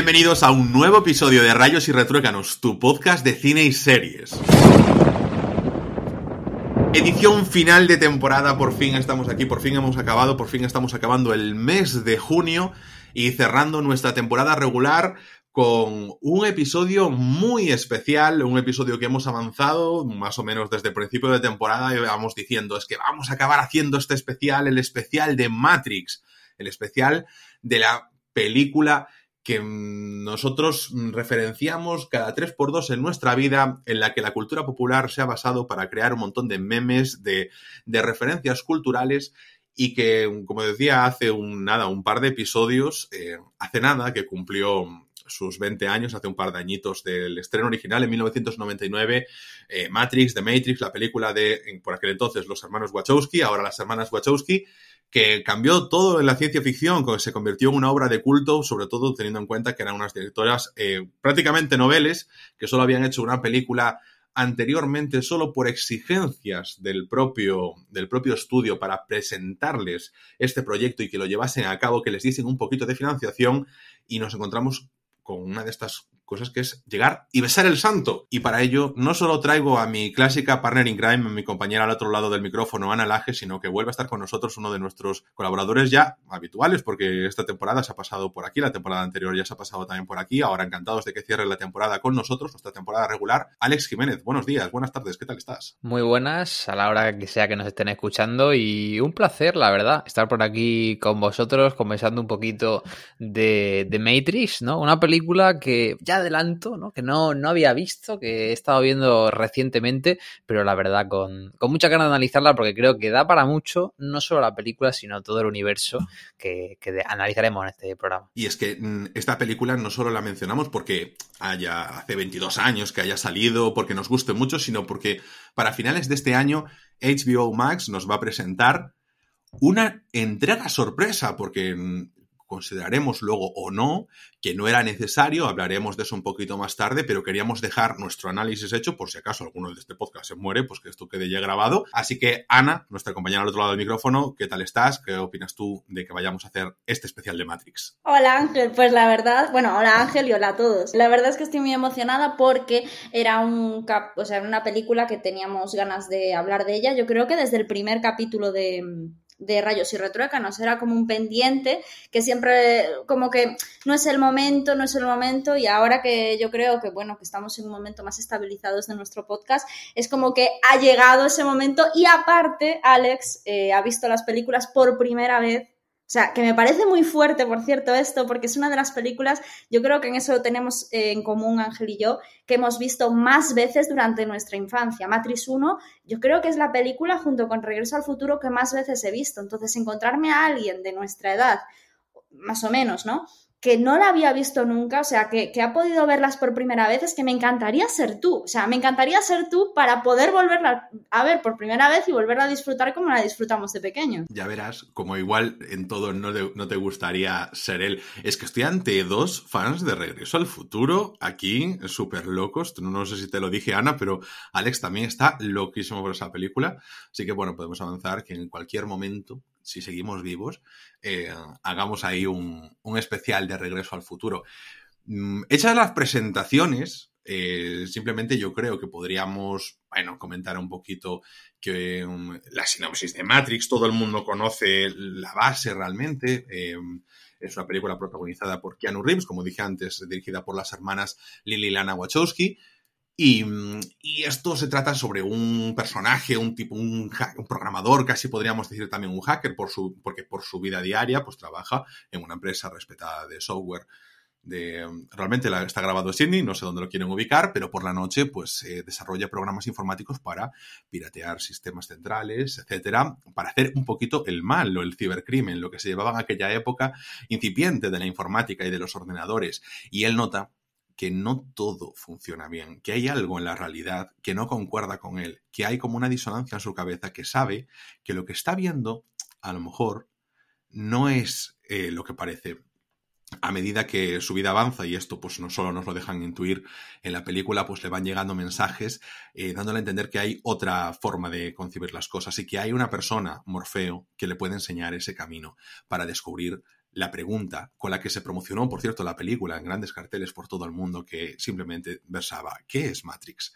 Bienvenidos a un nuevo episodio de Rayos y Retruécanos, tu podcast de cine y series. Edición final de temporada, por fin estamos aquí, por fin hemos acabado, por fin estamos acabando el mes de junio y cerrando nuestra temporada regular con un episodio muy especial, un episodio que hemos avanzado más o menos desde el principio de temporada y vamos diciendo es que vamos a acabar haciendo este especial, el especial de Matrix, el especial de la película que nosotros referenciamos cada tres por dos en nuestra vida, en la que la cultura popular se ha basado para crear un montón de memes, de, referencias culturales y que, como decía hace un, nada, un par de episodios, eh, hace nada que cumplió sus 20 años, hace un par de añitos del estreno original en 1999, eh, Matrix, The Matrix, la película de, por aquel entonces, los hermanos Wachowski, ahora las hermanas Wachowski, que cambió todo en la ciencia ficción, que se convirtió en una obra de culto, sobre todo teniendo en cuenta que eran unas directoras eh, prácticamente noveles, que solo habían hecho una película anteriormente solo por exigencias del propio, del propio estudio para presentarles este proyecto y que lo llevasen a cabo, que les diesen un poquito de financiación y nos encontramos con una de estas cosas que es llegar y besar el santo. Y para ello no solo traigo a mi clásica partner in crime, mi compañera al otro lado del micrófono, Ana Laje, sino que vuelve a estar con nosotros uno de nuestros colaboradores ya habituales, porque esta temporada se ha pasado por aquí, la temporada anterior ya se ha pasado también por aquí, ahora encantados de que cierre la temporada con nosotros, nuestra temporada regular. Alex Jiménez, buenos días, buenas tardes, ¿qué tal estás? Muy buenas, a la hora que sea que nos estén escuchando y un placer, la verdad, estar por aquí con vosotros, conversando un poquito de, de Matrix, ¿no? Una película que ya adelanto, ¿no? Que no, no había visto, que he estado viendo recientemente, pero la verdad con, con mucha ganas de analizarla porque creo que da para mucho, no solo la película, sino todo el universo que, que analizaremos en este programa. Y es que mm, esta película no solo la mencionamos porque haya hace 22 años que haya salido, porque nos guste mucho, sino porque para finales de este año HBO Max nos va a presentar una entrega sorpresa, porque mm, consideraremos luego o no que no era necesario, hablaremos de eso un poquito más tarde, pero queríamos dejar nuestro análisis hecho por si acaso alguno de este podcast se muere, pues que esto quede ya grabado. Así que Ana, nuestra compañera al otro lado del micrófono, ¿qué tal estás? ¿Qué opinas tú de que vayamos a hacer este especial de Matrix? Hola Ángel, pues la verdad, bueno, hola Ángel y hola a todos. La verdad es que estoy muy emocionada porque era un o sea, una película que teníamos ganas de hablar de ella. Yo creo que desde el primer capítulo de, de Rayos y Retruécanos era como un pendiente que siempre como que no es el momento, no es el momento y ahora que yo creo que bueno, que estamos en un momento más estabilizados de nuestro podcast, es como que ha llegado ese momento y aparte Alex eh, ha visto las películas por primera vez o sea, que me parece muy fuerte, por cierto, esto, porque es una de las películas, yo creo que en eso lo tenemos eh, en común Ángel y yo, que hemos visto más veces durante nuestra infancia. Matrix 1, yo creo que es la película junto con Regreso al Futuro que más veces he visto. Entonces, encontrarme a alguien de nuestra edad, más o menos, ¿no? Que no la había visto nunca, o sea, que, que ha podido verlas por primera vez, es que me encantaría ser tú. O sea, me encantaría ser tú para poder volverla a ver por primera vez y volverla a disfrutar como la disfrutamos de pequeño. Ya verás, como igual en todo no te, no te gustaría ser él. Es que estoy ante dos fans de Regreso al Futuro, aquí, súper locos. No, no sé si te lo dije, Ana, pero Alex también está loquísimo por esa película. Así que bueno, podemos avanzar que en cualquier momento, si seguimos vivos, eh, hagamos ahí un, un especial de Regreso al Futuro. Mm, Hechas las presentaciones, eh, simplemente yo creo que podríamos, bueno, comentar un poquito que um, la sinopsis de Matrix, todo el mundo conoce la base realmente. eh, es una película protagonizada por Keanu Reeves, como dije antes, dirigida por las hermanas Lily y Lana Wachowski. Y, mm, y esto se trata sobre un personaje, un tipo, un, un programador, casi podríamos decir también un hacker, por su, porque por su vida diaria pues trabaja en una empresa respetada de software. De, realmente la- está grabado en Sydney, no sé dónde lo quieren ubicar, pero por la noche pues desarrolla programas informáticos para piratear sistemas centrales, etcétera, para hacer un poquito el mal o el cibercrimen, lo que se llevaba en aquella época incipiente de la informática y de los ordenadores. Y él nota que no todo funciona bien, que hay algo en la realidad que no concuerda con él, que hay como una disonancia en su cabeza, que sabe que lo que está viendo a lo mejor no es eh, lo que parece. A medida que su vida avanza, y esto pues no solo nos lo dejan intuir en la película, pues le van llegando mensajes eh, dándole a entender que hay otra forma de concebir las cosas y que hay una persona, Morfeo, que le puede enseñar ese camino para descubrir la pregunta con la que se promocionó, por cierto, la película en grandes carteles por todo el mundo que simplemente versaba, ¿qué es Matrix?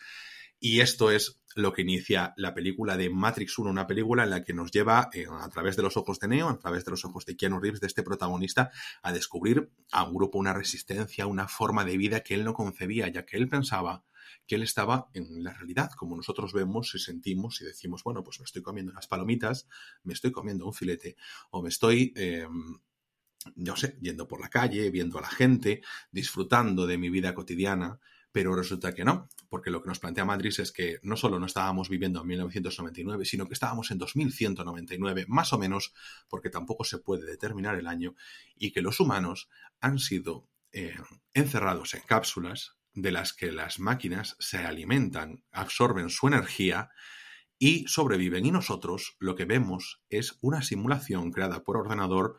Y esto es lo que inicia la película de Matrix 1, una película en la que nos lleva a través de los ojos de Neo, a través de los ojos de Keanu Reeves, de este protagonista, a descubrir a un grupo, una resistencia, una forma de vida que él no concebía, ya que él pensaba que él estaba en la realidad, como nosotros vemos y sentimos y decimos, bueno, pues me estoy comiendo unas palomitas, me estoy comiendo un filete o me estoy... Eh, yo sé, yendo por la calle, viendo a la gente, disfrutando de mi vida cotidiana, pero resulta que no, porque lo que nos plantea Matrix es que no solo no estábamos viviendo en 1999, sino que estábamos en 2199, más o menos, porque tampoco se puede determinar el año, y que los humanos han sido eh, encerrados en cápsulas de las que las máquinas se alimentan, absorben su energía y sobreviven. Y nosotros lo que vemos es una simulación creada por ordenador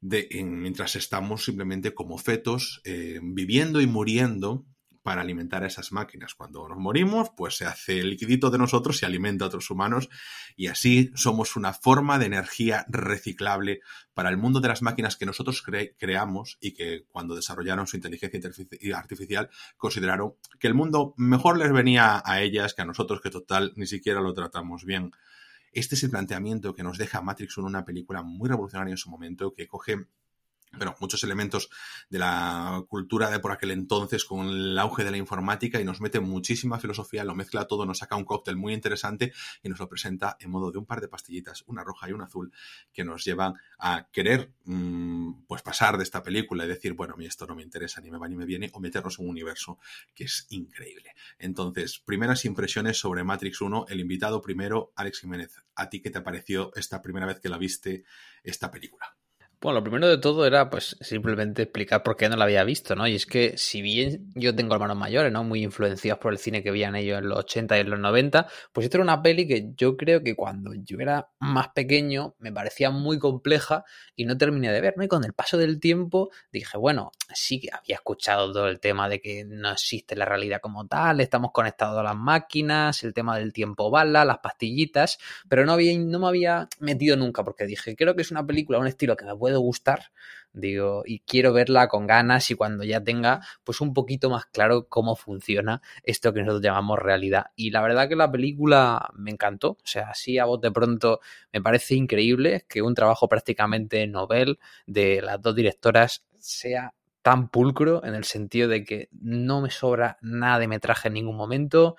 de, mientras estamos simplemente como fetos eh, viviendo y muriendo para alimentar a esas máquinas. Cuando nos morimos, pues se hace el liquidito de nosotros y alimenta a otros humanos y así somos una forma de energía reciclable para el mundo de las máquinas que nosotros creamos y que cuando desarrollaron su inteligencia artificial consideraron que el mundo mejor les venía a ellas que a nosotros que total ni siquiera lo tratamos bien. Este es el planteamiento que nos deja Matrix 1, una película muy revolucionaria en su momento, que coge bueno, muchos elementos de la cultura de por aquel entonces con el auge de la informática y nos mete muchísima filosofía, lo mezcla todo, nos saca un cóctel muy interesante y nos lo presenta en modo de un par de pastillitas, una roja y una azul, que nos llevan a querer mm, pues pasar de esta película y decir, bueno, a mí esto no me interesa, ni me va ni me viene, o meternos en un universo que es increíble. Entonces, primeras impresiones sobre Matrix 1, el invitado primero, Alex Jiménez, ¿a ti qué te pareció esta primera vez que la viste esta película? Bueno, lo primero de todo era pues simplemente explicar por qué no la había visto, ¿no? Y es que si bien yo tengo hermanos mayores, ¿no? Muy influenciados por el cine que veían ellos en los 80 y en los 90, pues esto era una peli que yo creo que cuando yo era más pequeño me parecía muy compleja y no terminé de ver, ¿no? Y con el paso del tiempo dije, bueno, sí que había escuchado todo el tema de que no existe la realidad como tal, estamos conectados a las máquinas, el tema del tiempo bala, las pastillitas, pero no, había, no me había metido nunca porque dije, creo que es una película, un estilo que me puede gustar, digo, y quiero verla con ganas y cuando ya tenga pues un poquito más claro cómo funciona esto que nosotros llamamos realidad. Y la verdad que la película me encantó, o sea, así a vos de pronto me parece increíble que un trabajo prácticamente novel de las dos directoras sea tan pulcro en el sentido de que no me sobra nada de metraje en ningún momento,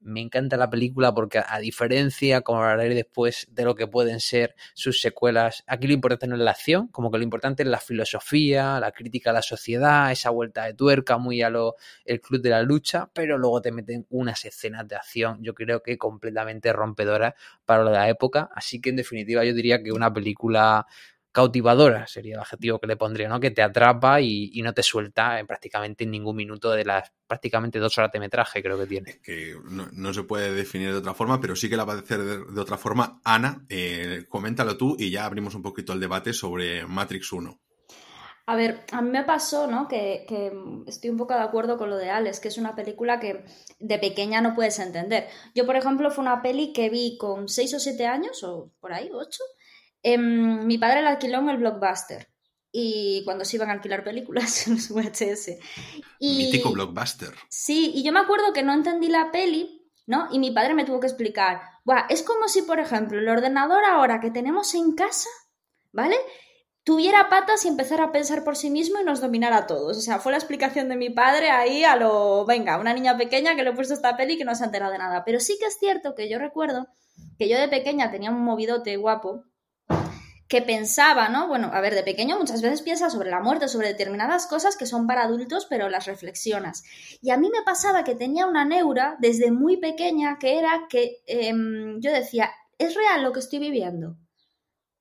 me encanta la película porque a diferencia, como hablaré después, de lo que pueden ser sus secuelas, aquí lo importante no es la acción, como que lo importante es la filosofía, la crítica a la sociedad, esa vuelta de tuerca muy a lo el club de la lucha, pero luego te meten unas escenas de acción, yo creo que completamente rompedoras para la época, así que en definitiva yo diría que una película cautivadora sería el adjetivo que le pondría, ¿no? Que te atrapa y, no te suelta en prácticamente ningún minuto de las prácticamente dos horas de metraje, creo que tiene. Que no, se puede definir de otra forma, pero sí que la va a decir de, otra forma. Ana, eh, coméntalo tú y ya abrimos un poquito el debate sobre Matrix 1. A ver, a mí me pasó, ¿no? Que, que, estoy un poco de acuerdo con lo de Alex, que es una película que de pequeña no puedes entender. Yo, por ejemplo, fue una peli que vi con 6 o 7 años, o por ahí, 8, Em, mi padre la alquiló en el Blockbuster. Y cuando se iban a alquilar películas en los VHS. Y, Mítico Blockbuster. Sí, y yo me acuerdo que no entendí la peli, ¿no? Y mi padre me tuvo que explicar. Buah, es como si, por ejemplo, el ordenador ahora que tenemos en casa, ¿vale? tuviera patas y empezara a pensar por sí mismo y nos dominara a todos. O sea, fue la explicación de mi padre ahí a lo, venga, una niña pequeña que le he puesto esta peli y que no se ha enterado de nada. Pero sí que es cierto que yo recuerdo que yo de pequeña tenía un movidote guapo que pensaba, ¿no? Bueno, a ver, de pequeño muchas veces piensas sobre la muerte, sobre determinadas cosas que son para adultos, pero las reflexionas. Y a mí me pasaba que tenía una neura desde muy pequeña que era que em, yo decía, ¿es real lo que estoy viviendo?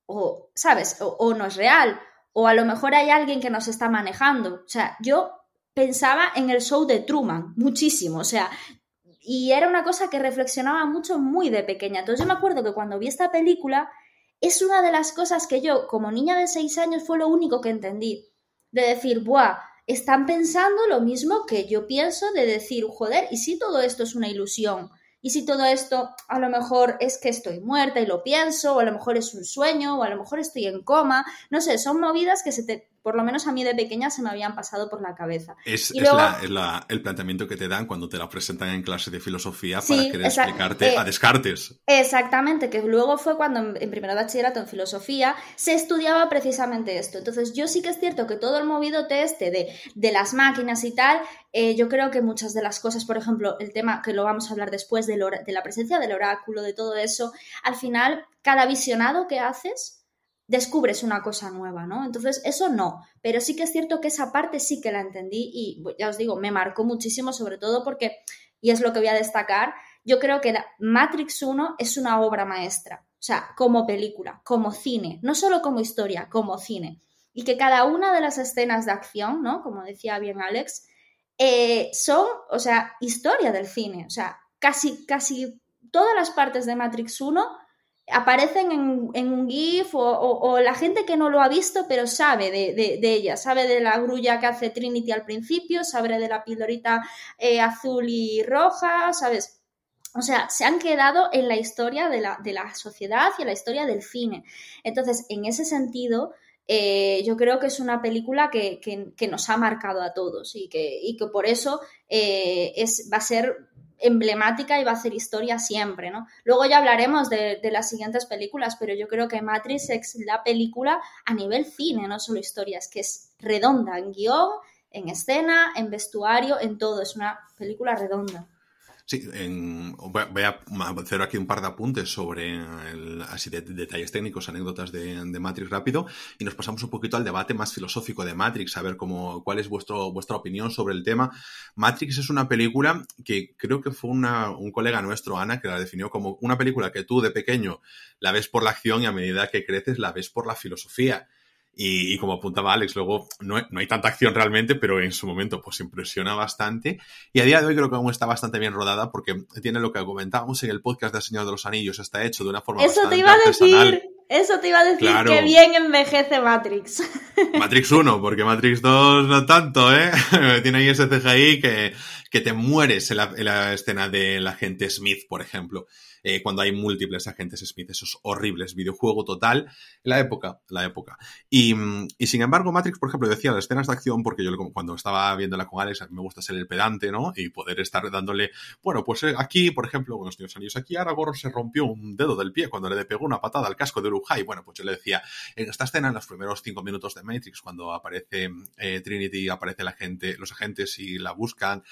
O, ¿sabes? O, o no es real. O a lo mejor hay alguien que nos está manejando. O sea, yo pensaba en el show de Truman, muchísimo. O sea, y era una cosa que reflexionaba mucho muy de pequeña. Entonces yo me acuerdo que cuando vi esta película es una de las cosas que yo, como niña de seis años, fue lo único que entendí. De decir, buah, están pensando lo mismo que yo pienso, de decir, joder, ¿y si todo esto es una ilusión? ¿y si todo esto a lo mejor es que estoy muerta y lo pienso, o a lo mejor es un sueño, o a lo mejor estoy en coma? No sé, son movidas que se te por lo menos a mí de pequeña se me habían pasado por la cabeza. Es, el planteamiento que te dan cuando te la presentan en clase de filosofía para querer explicarte eh, a descartes. Exactamente, que luego fue cuando en, primero de bachillerato en filosofía se estudiaba precisamente esto. Entonces yo sí que es cierto que todo el movido este de, de las máquinas y tal, eh, yo creo que muchas de las cosas, por ejemplo, el tema que lo vamos a hablar después de, de la presencia del oráculo, de todo eso, al final cada visionado que haces descubres una cosa nueva, ¿no? Entonces, eso no, pero sí que es cierto que esa parte sí que la entendí y ya os digo, me marcó muchísimo, sobre todo porque, y es lo que voy a destacar, yo creo que Matrix 1 es una obra maestra, o sea, como película, como cine, no solo como historia, como cine. Y que cada una de las escenas de acción, ¿no? Como decía bien Alex, eh, son, o sea, historia del cine, o sea, casi, casi todas las partes de Matrix 1 aparecen en, un GIF o, la gente que no lo ha visto pero sabe de, ella, sabe de la grulla que hace Trinity al principio, sabe de la pildorita eh, azul y roja, ¿sabes? O sea, se han quedado en la historia de la, de la sociedad y en la historia del cine. Entonces, en ese sentido, eh, yo creo que es una película que, nos ha marcado a todos y que, y que por eso eh, es, va a ser emblemática y va a hacer historia siempre, ¿no? Luego ya hablaremos de, las siguientes películas, pero yo creo que Matrix es la película a nivel cine, no solo historia, es que es redonda en guion, en escena, en vestuario, en todo, es una película redonda. Sí, voy a hacer aquí un par de apuntes sobre así de, detalles técnicos, anécdotas de, Matrix rápido y nos pasamos un poquito al debate más filosófico de Matrix, a ver cómo, cuál es vuestro, vuestra opinión sobre el tema. Matrix es una película que creo que fue un colega nuestro, Ana, que la definió como una película que tú de pequeño la ves por la acción y a medida que creces la ves por la filosofía. Y, como apuntaba Alex, luego no, no, hay tanta acción realmente, pero en su momento pues impresiona bastante. Y a día de hoy creo que aún está bastante bien rodada porque tiene lo que comentábamos en el podcast del Señor de los Anillos, está hecho de una forma Eso te iba a decir. Eso te iba a decir que bien envejece Matrix. Matrix 1, porque Matrix 2 no tanto, ¿eh? Tiene ahí ese CGI que, que te mueres en la, en la escena del agente Smith, por ejemplo. Eh, cuando hay múltiples agentes Smith, esos horribles, videojuego total, la época, la época. Y, y, sin embargo, Matrix, por ejemplo, decía las escenas de acción, porque yo cuando estaba viéndola con Alex, a mí me gusta ser el pedante, ¿no? Y poder estar dándole, bueno, pues eh, aquí, por ejemplo, con los niños anillos, aquí Aragorn se rompió un dedo del pie cuando le pegó una patada al casco de Urujai. Bueno, pues yo le decía, en esta escena, en los primeros cinco minutos de Matrix, cuando aparece eh, Trinity, aparece la gente, los agentes y la buscan,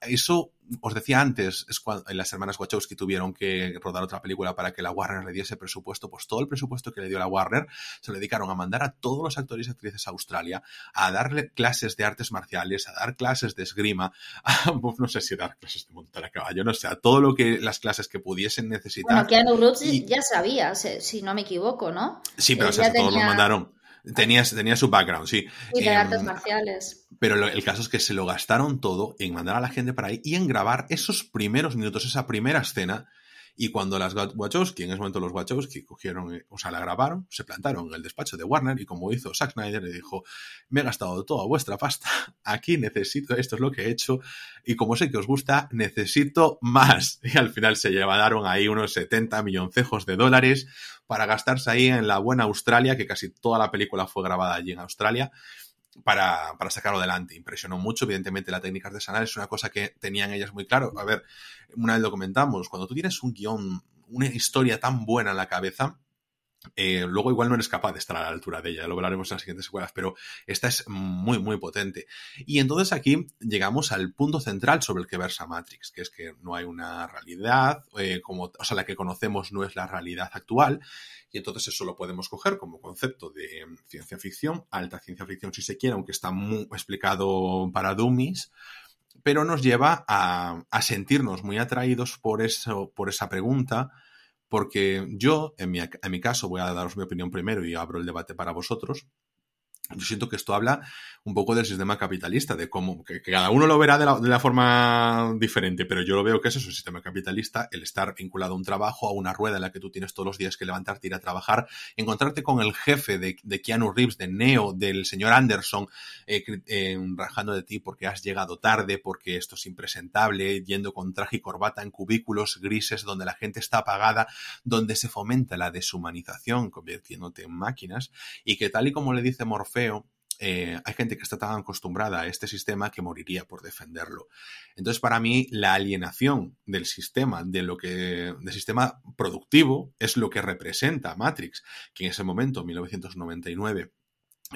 eso os decía antes, es cuando las hermanas Wachowski tuvieron que rodar otra película para que la Warner le diese presupuesto, pues todo el presupuesto que le dio la Warner se lo dedicaron a mandar a todos los actores y actrices a Australia, a darle clases de artes marciales, a dar clases de esgrima, a, no sé si dar clases de montar a caballo, no sé, a todo lo que las clases que pudiesen necesitar. Bueno, Keanu Reeves ya sabía, si no me equivoco, ¿no? Sí, pero todos lo mandaron. Tenía, tenía, su background, sí. Y de artes em, marciales. Pero el caso es que se lo gastaron todo en mandar a la gente para ahí y en grabar esos primeros minutos, esa primera escena y cuando las Wachowski, en ese momento los Wachowski cogieron, eh, o sea, la grabaron, se plantaron en el despacho de Warner y como hizo Zack Snyder, le dijo, me he gastado toda vuestra pasta, aquí necesito, esto es lo que he hecho y como sé que os gusta, necesito más. Y al final se llevaron ahí unos 70 milloncejos de dólares para gastarse ahí en la buena Australia, que casi toda la película fue grabada allí en Australia para, para, sacarlo adelante. Impresionó mucho, evidentemente la técnica artesanal es una cosa que tenían ellas muy claro. A ver, una vez lo comentamos, cuando tú tienes un guion, una historia tan buena en la cabeza, eh, luego igual no eres capaz de estar a la altura de ella, lo hablaremos en las siguientes secuelas, pero esta es muy, muy potente. Y entonces aquí llegamos al punto central sobre el que versa Matrix, que es que no hay una realidad, eh, como, o sea, la que conocemos no es la realidad actual, y entonces eso lo podemos coger como concepto de ciencia ficción, alta ciencia ficción si se quiere, aunque está muy explicado para dummies, pero nos lleva a, a sentirnos muy atraídos por, eso, por esa pregunta, porque yo, en mi, en mi caso, voy a daros mi opinión primero y abro el debate para vosotros. Yo siento que esto habla un poco del sistema capitalista, de cómo, que, cada uno lo verá de la, de la, forma diferente, pero yo lo veo que eso es un sistema capitalista, el estar vinculado a un trabajo, a una rueda en la que tú tienes todos los días que levantarte, ir a trabajar, encontrarte con el jefe de, de Keanu Reeves, de Neo, del señor Anderson, eh, eh, rajando de ti porque has llegado tarde, porque esto es impresentable, yendo con traje y corbata en cubículos grises donde la gente está apagada, donde se fomenta la deshumanización, convirtiéndote en máquinas, y que tal y como le dice Morfeo, eh, hay gente que está tan acostumbrada a este sistema que moriría por defenderlo. Entonces, para mí, la alienación del sistema, de lo que, del sistema productivo, es lo que representa Matrix, que en ese momento, 1999,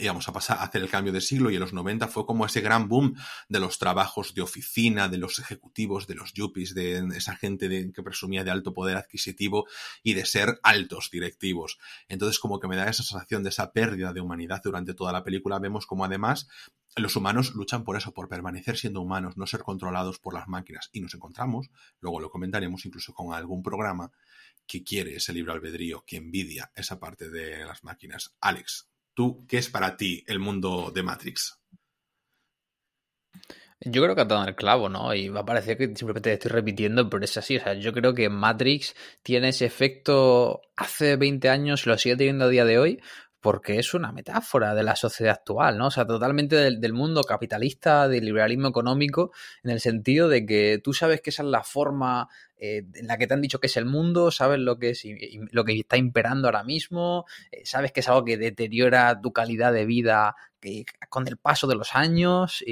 íbamos a pasar a hacer el cambio de siglo y en los 90 fue como ese gran boom de los trabajos de oficina, de los ejecutivos, de los yuppies, de esa gente de, que presumía de alto poder adquisitivo y de ser altos directivos. Entonces como que me da esa sensación de esa pérdida de humanidad durante toda la película. Vemos como además los humanos luchan por eso, por permanecer siendo humanos, no ser controlados por las máquinas. Y nos encontramos, luego lo comentaremos incluso con algún programa que quiere ese libre albedrío, que envidia esa parte de las máquinas. Alex, ¿Tú qué es para ti el mundo de Matrix? Yo creo que ha dado el clavo, ¿no? Y va a parecer que simplemente estoy repitiendo, pero es así. O sea, yo creo que Matrix tiene ese efecto hace 20 años lo sigue teniendo a día de hoy, porque es una metáfora de la sociedad actual, ¿no? O sea, totalmente del, del, mundo capitalista, del liberalismo económico, en el sentido de que tú sabes que esa es la forma eh, en la que te han dicho que es el mundo, sabes lo que, es, lo que está imperando ahora mismo, eh, sabes que es algo que deteriora tu calidad de vida que, con el paso de los años,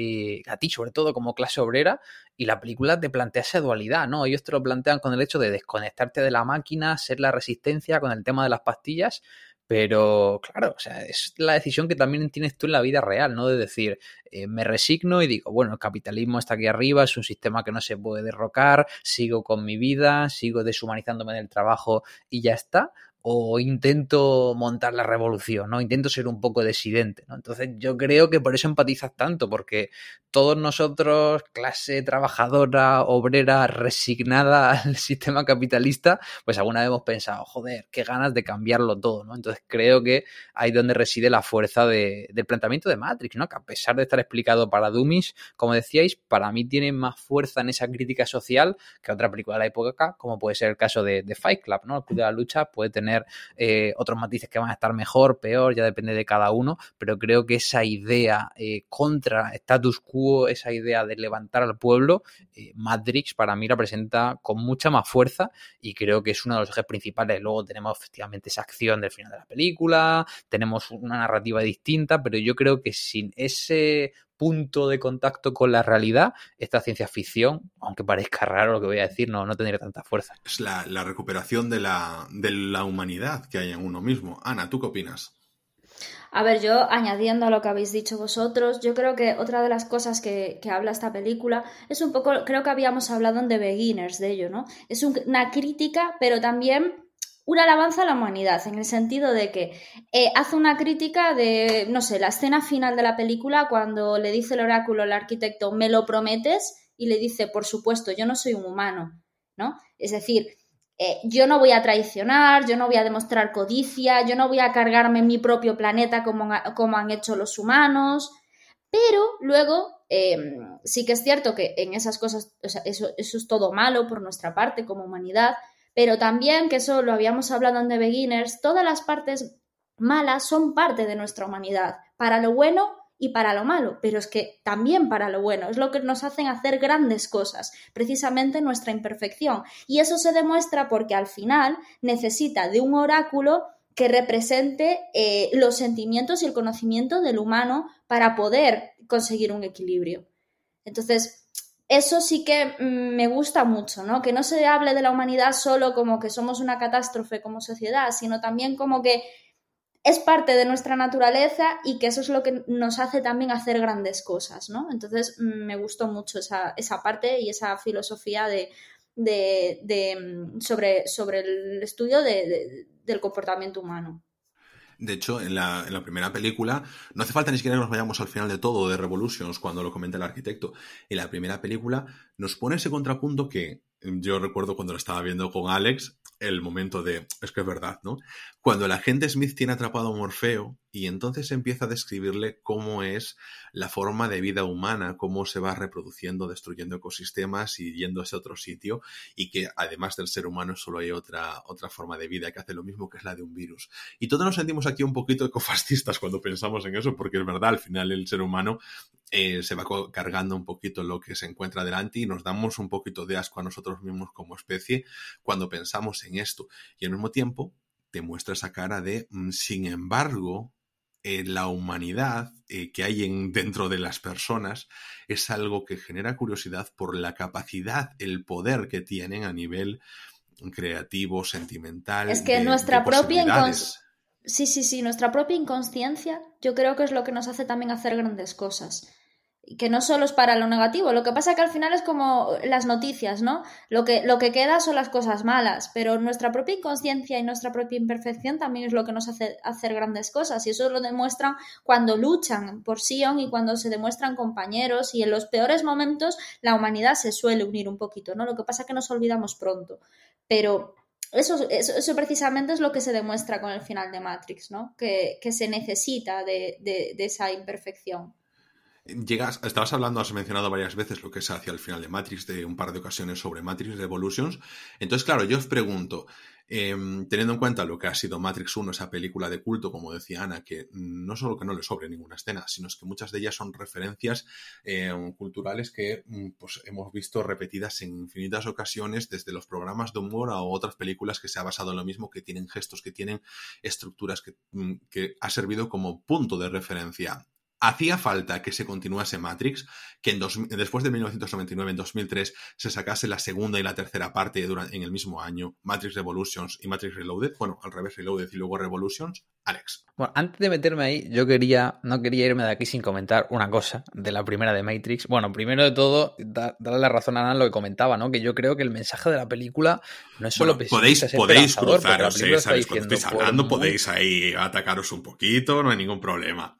a ti sobre todo como clase obrera, y la película te plantea esa dualidad, ¿no? Ellos te lo plantean con el hecho de desconectarte de la máquina, ser la resistencia con el tema de las pastillas, pero claro, o sea, es la decisión que también tienes tú en la vida real, ¿no? De decir, eh, me resigno y digo, bueno, el capitalismo está aquí arriba, es un sistema que no se puede derrocar, sigo con mi vida, sigo deshumanizándome en el trabajo y ya está o intento montar la revolución, ¿no? Intento ser un poco desidente, ¿no? Entonces yo creo que por eso empatizas tanto, porque todos nosotros, clase trabajadora, obrera, resignada al sistema capitalista, pues alguna vez hemos pensado, joder, qué ganas de cambiarlo todo, ¿no? Entonces creo que ahí es donde reside la fuerza de, del planteamiento de Matrix, ¿no? Que a pesar de estar explicado para Dummies, como decíais, para mí tiene más fuerza en esa crítica social que otra película de la época, como puede ser el caso de, de Fight Club, ¿no? El Club de la Lucha puede tener eh, otros matices que van a estar mejor, peor, ya depende de cada uno, pero creo que esa idea eh, contra status quo, esa idea de levantar al pueblo, eh, Matrix para mí la presenta con mucha más fuerza y creo que es uno de los ejes principales. Luego tenemos efectivamente esa acción del final de la película, tenemos una narrativa distinta, pero yo creo que sin ese punto de contacto con la realidad, esta ciencia ficción, aunque parezca raro lo que voy a decir, no, no tendría tanta fuerza. Es la, la recuperación de la, de la humanidad que hay en uno mismo. Ana, ¿tú qué opinas? A ver, yo añadiendo a lo que habéis dicho vosotros, yo creo que otra de las cosas que, que, habla esta película es un poco, creo que habíamos hablado en The Beginners de ello, ¿no? Es un, una crítica, pero también una alabanza a la humanidad, en el sentido de que eh, hace una crítica de, no sé, la escena final de la película cuando le dice el oráculo al arquitecto, ¿me lo prometes? Y le dice, por supuesto, yo no soy un humano, ¿no? Es decir, eh, yo no voy a traicionar, yo no voy a demostrar codicia, yo no voy a cargarme mi propio planeta como, como han hecho los humanos, pero luego eh, sí que es cierto que en esas cosas, o sea, eso, eso es todo malo por nuestra parte como humanidad, pero también, que eso lo habíamos hablado en The Beginners, todas las partes malas son parte de nuestra humanidad, para lo bueno y para lo malo, pero es que también para lo bueno, es lo que nos hacen hacer grandes cosas, precisamente nuestra imperfección. Y eso se demuestra porque al final necesita de un oráculo que represente eh, los sentimientos y el conocimiento del humano para poder conseguir un equilibrio. Entonces, eso sí que mm, me gusta mucho, ¿no? Que no se hable de la humanidad solo como que somos una catástrofe como sociedad, sino también como que es parte de nuestra naturaleza y que eso es lo que nos hace también hacer grandes cosas, ¿no? Entonces mm, me gustó mucho esa, esa parte y esa filosofía de, de, mm, sobre, sobre, el estudio de, del comportamiento humano. De hecho, en la, primera película, no hace falta ni siquiera que nos vayamos al final de todo de Revolutions cuando lo comenta el arquitecto. En la primera película nos pone ese contrapunto que yo recuerdo cuando lo estaba viendo con Alex, el momento de, es que es verdad, ¿no? Cuando el agente Smith tiene atrapado a Morfeo y entonces empieza a describirle cómo es la forma de vida humana, cómo se va reproduciendo, destruyendo ecosistemas y yendo a otro sitio y que además del ser humano solo hay otra, otra forma de vida que hace lo mismo que es la de un virus. Y todos nos sentimos aquí un poquito ecofascistas cuando pensamos en eso porque es verdad, al final el ser humano eh, se va cargando un poquito lo que se encuentra delante y nos damos un poquito de asco a nosotros mismos como especie cuando pensamos en esto. Y al mismo tiempo te muestra esa cara de, mm, sin embargo, eh, la humanidad eh, que hay en, dentro de las personas es algo que genera curiosidad por la capacidad, el poder que tienen a nivel creativo, sentimental. Es que nuestra propia Sí, sí, sí, nuestra propia inconsciencia yo creo que es lo que nos hace también hacer grandes cosas que no solo es para lo negativo, lo que pasa que al final es como las noticias, ¿no? Lo que, lo que queda son las cosas malas, pero nuestra propia inconsciencia y nuestra propia imperfección también es lo que nos hace hacer grandes cosas y eso lo demuestran cuando luchan por Sion y cuando se demuestran compañeros y en los peores momentos la humanidad se suele unir un poquito, ¿no? Lo que pasa que nos olvidamos pronto, pero eso, eso, precisamente es lo que se demuestra con el final de Matrix, ¿no? Que, se necesita de, de esa imperfección llegas, estabas hablando, has mencionado varias veces lo que es hacia el final de Matrix, de un par de ocasiones sobre Matrix Revolutions. Entonces, claro, yo os pregunto, em, teniendo en cuenta lo que ha sido Matrix 1, esa película de culto, como decía Ana, que no solo que no le sobre ninguna escena, sino que muchas de ellas son referencias em, culturales que mm, pues, hemos visto repetidas en infinitas ocasiones, desde los programas de humor a otras películas que se ha basado en lo mismo, que tienen gestos, que tienen estructuras, que, mm, que ha servido como punto de referencia hacía falta que se continuase Matrix, que en después de 1999, en 2003, se sacase la segunda y la tercera parte en el mismo año, Matrix Revolutions y Matrix Reloaded, bueno, al revés, Reloaded y luego Revolutions. Alex. Bueno, antes de meterme ahí, yo quería, no quería irme de aquí sin comentar una cosa de la primera de Matrix. Bueno, primero de todo, darle la razón a Ana lo que comentaba, ¿no? Que yo creo que el mensaje de la película no es solo bueno, podéis, podéis cruzaros, ¿sabes? Cuando estáis hablando, podéis ahí atacaros un poquito, no hay ningún problema.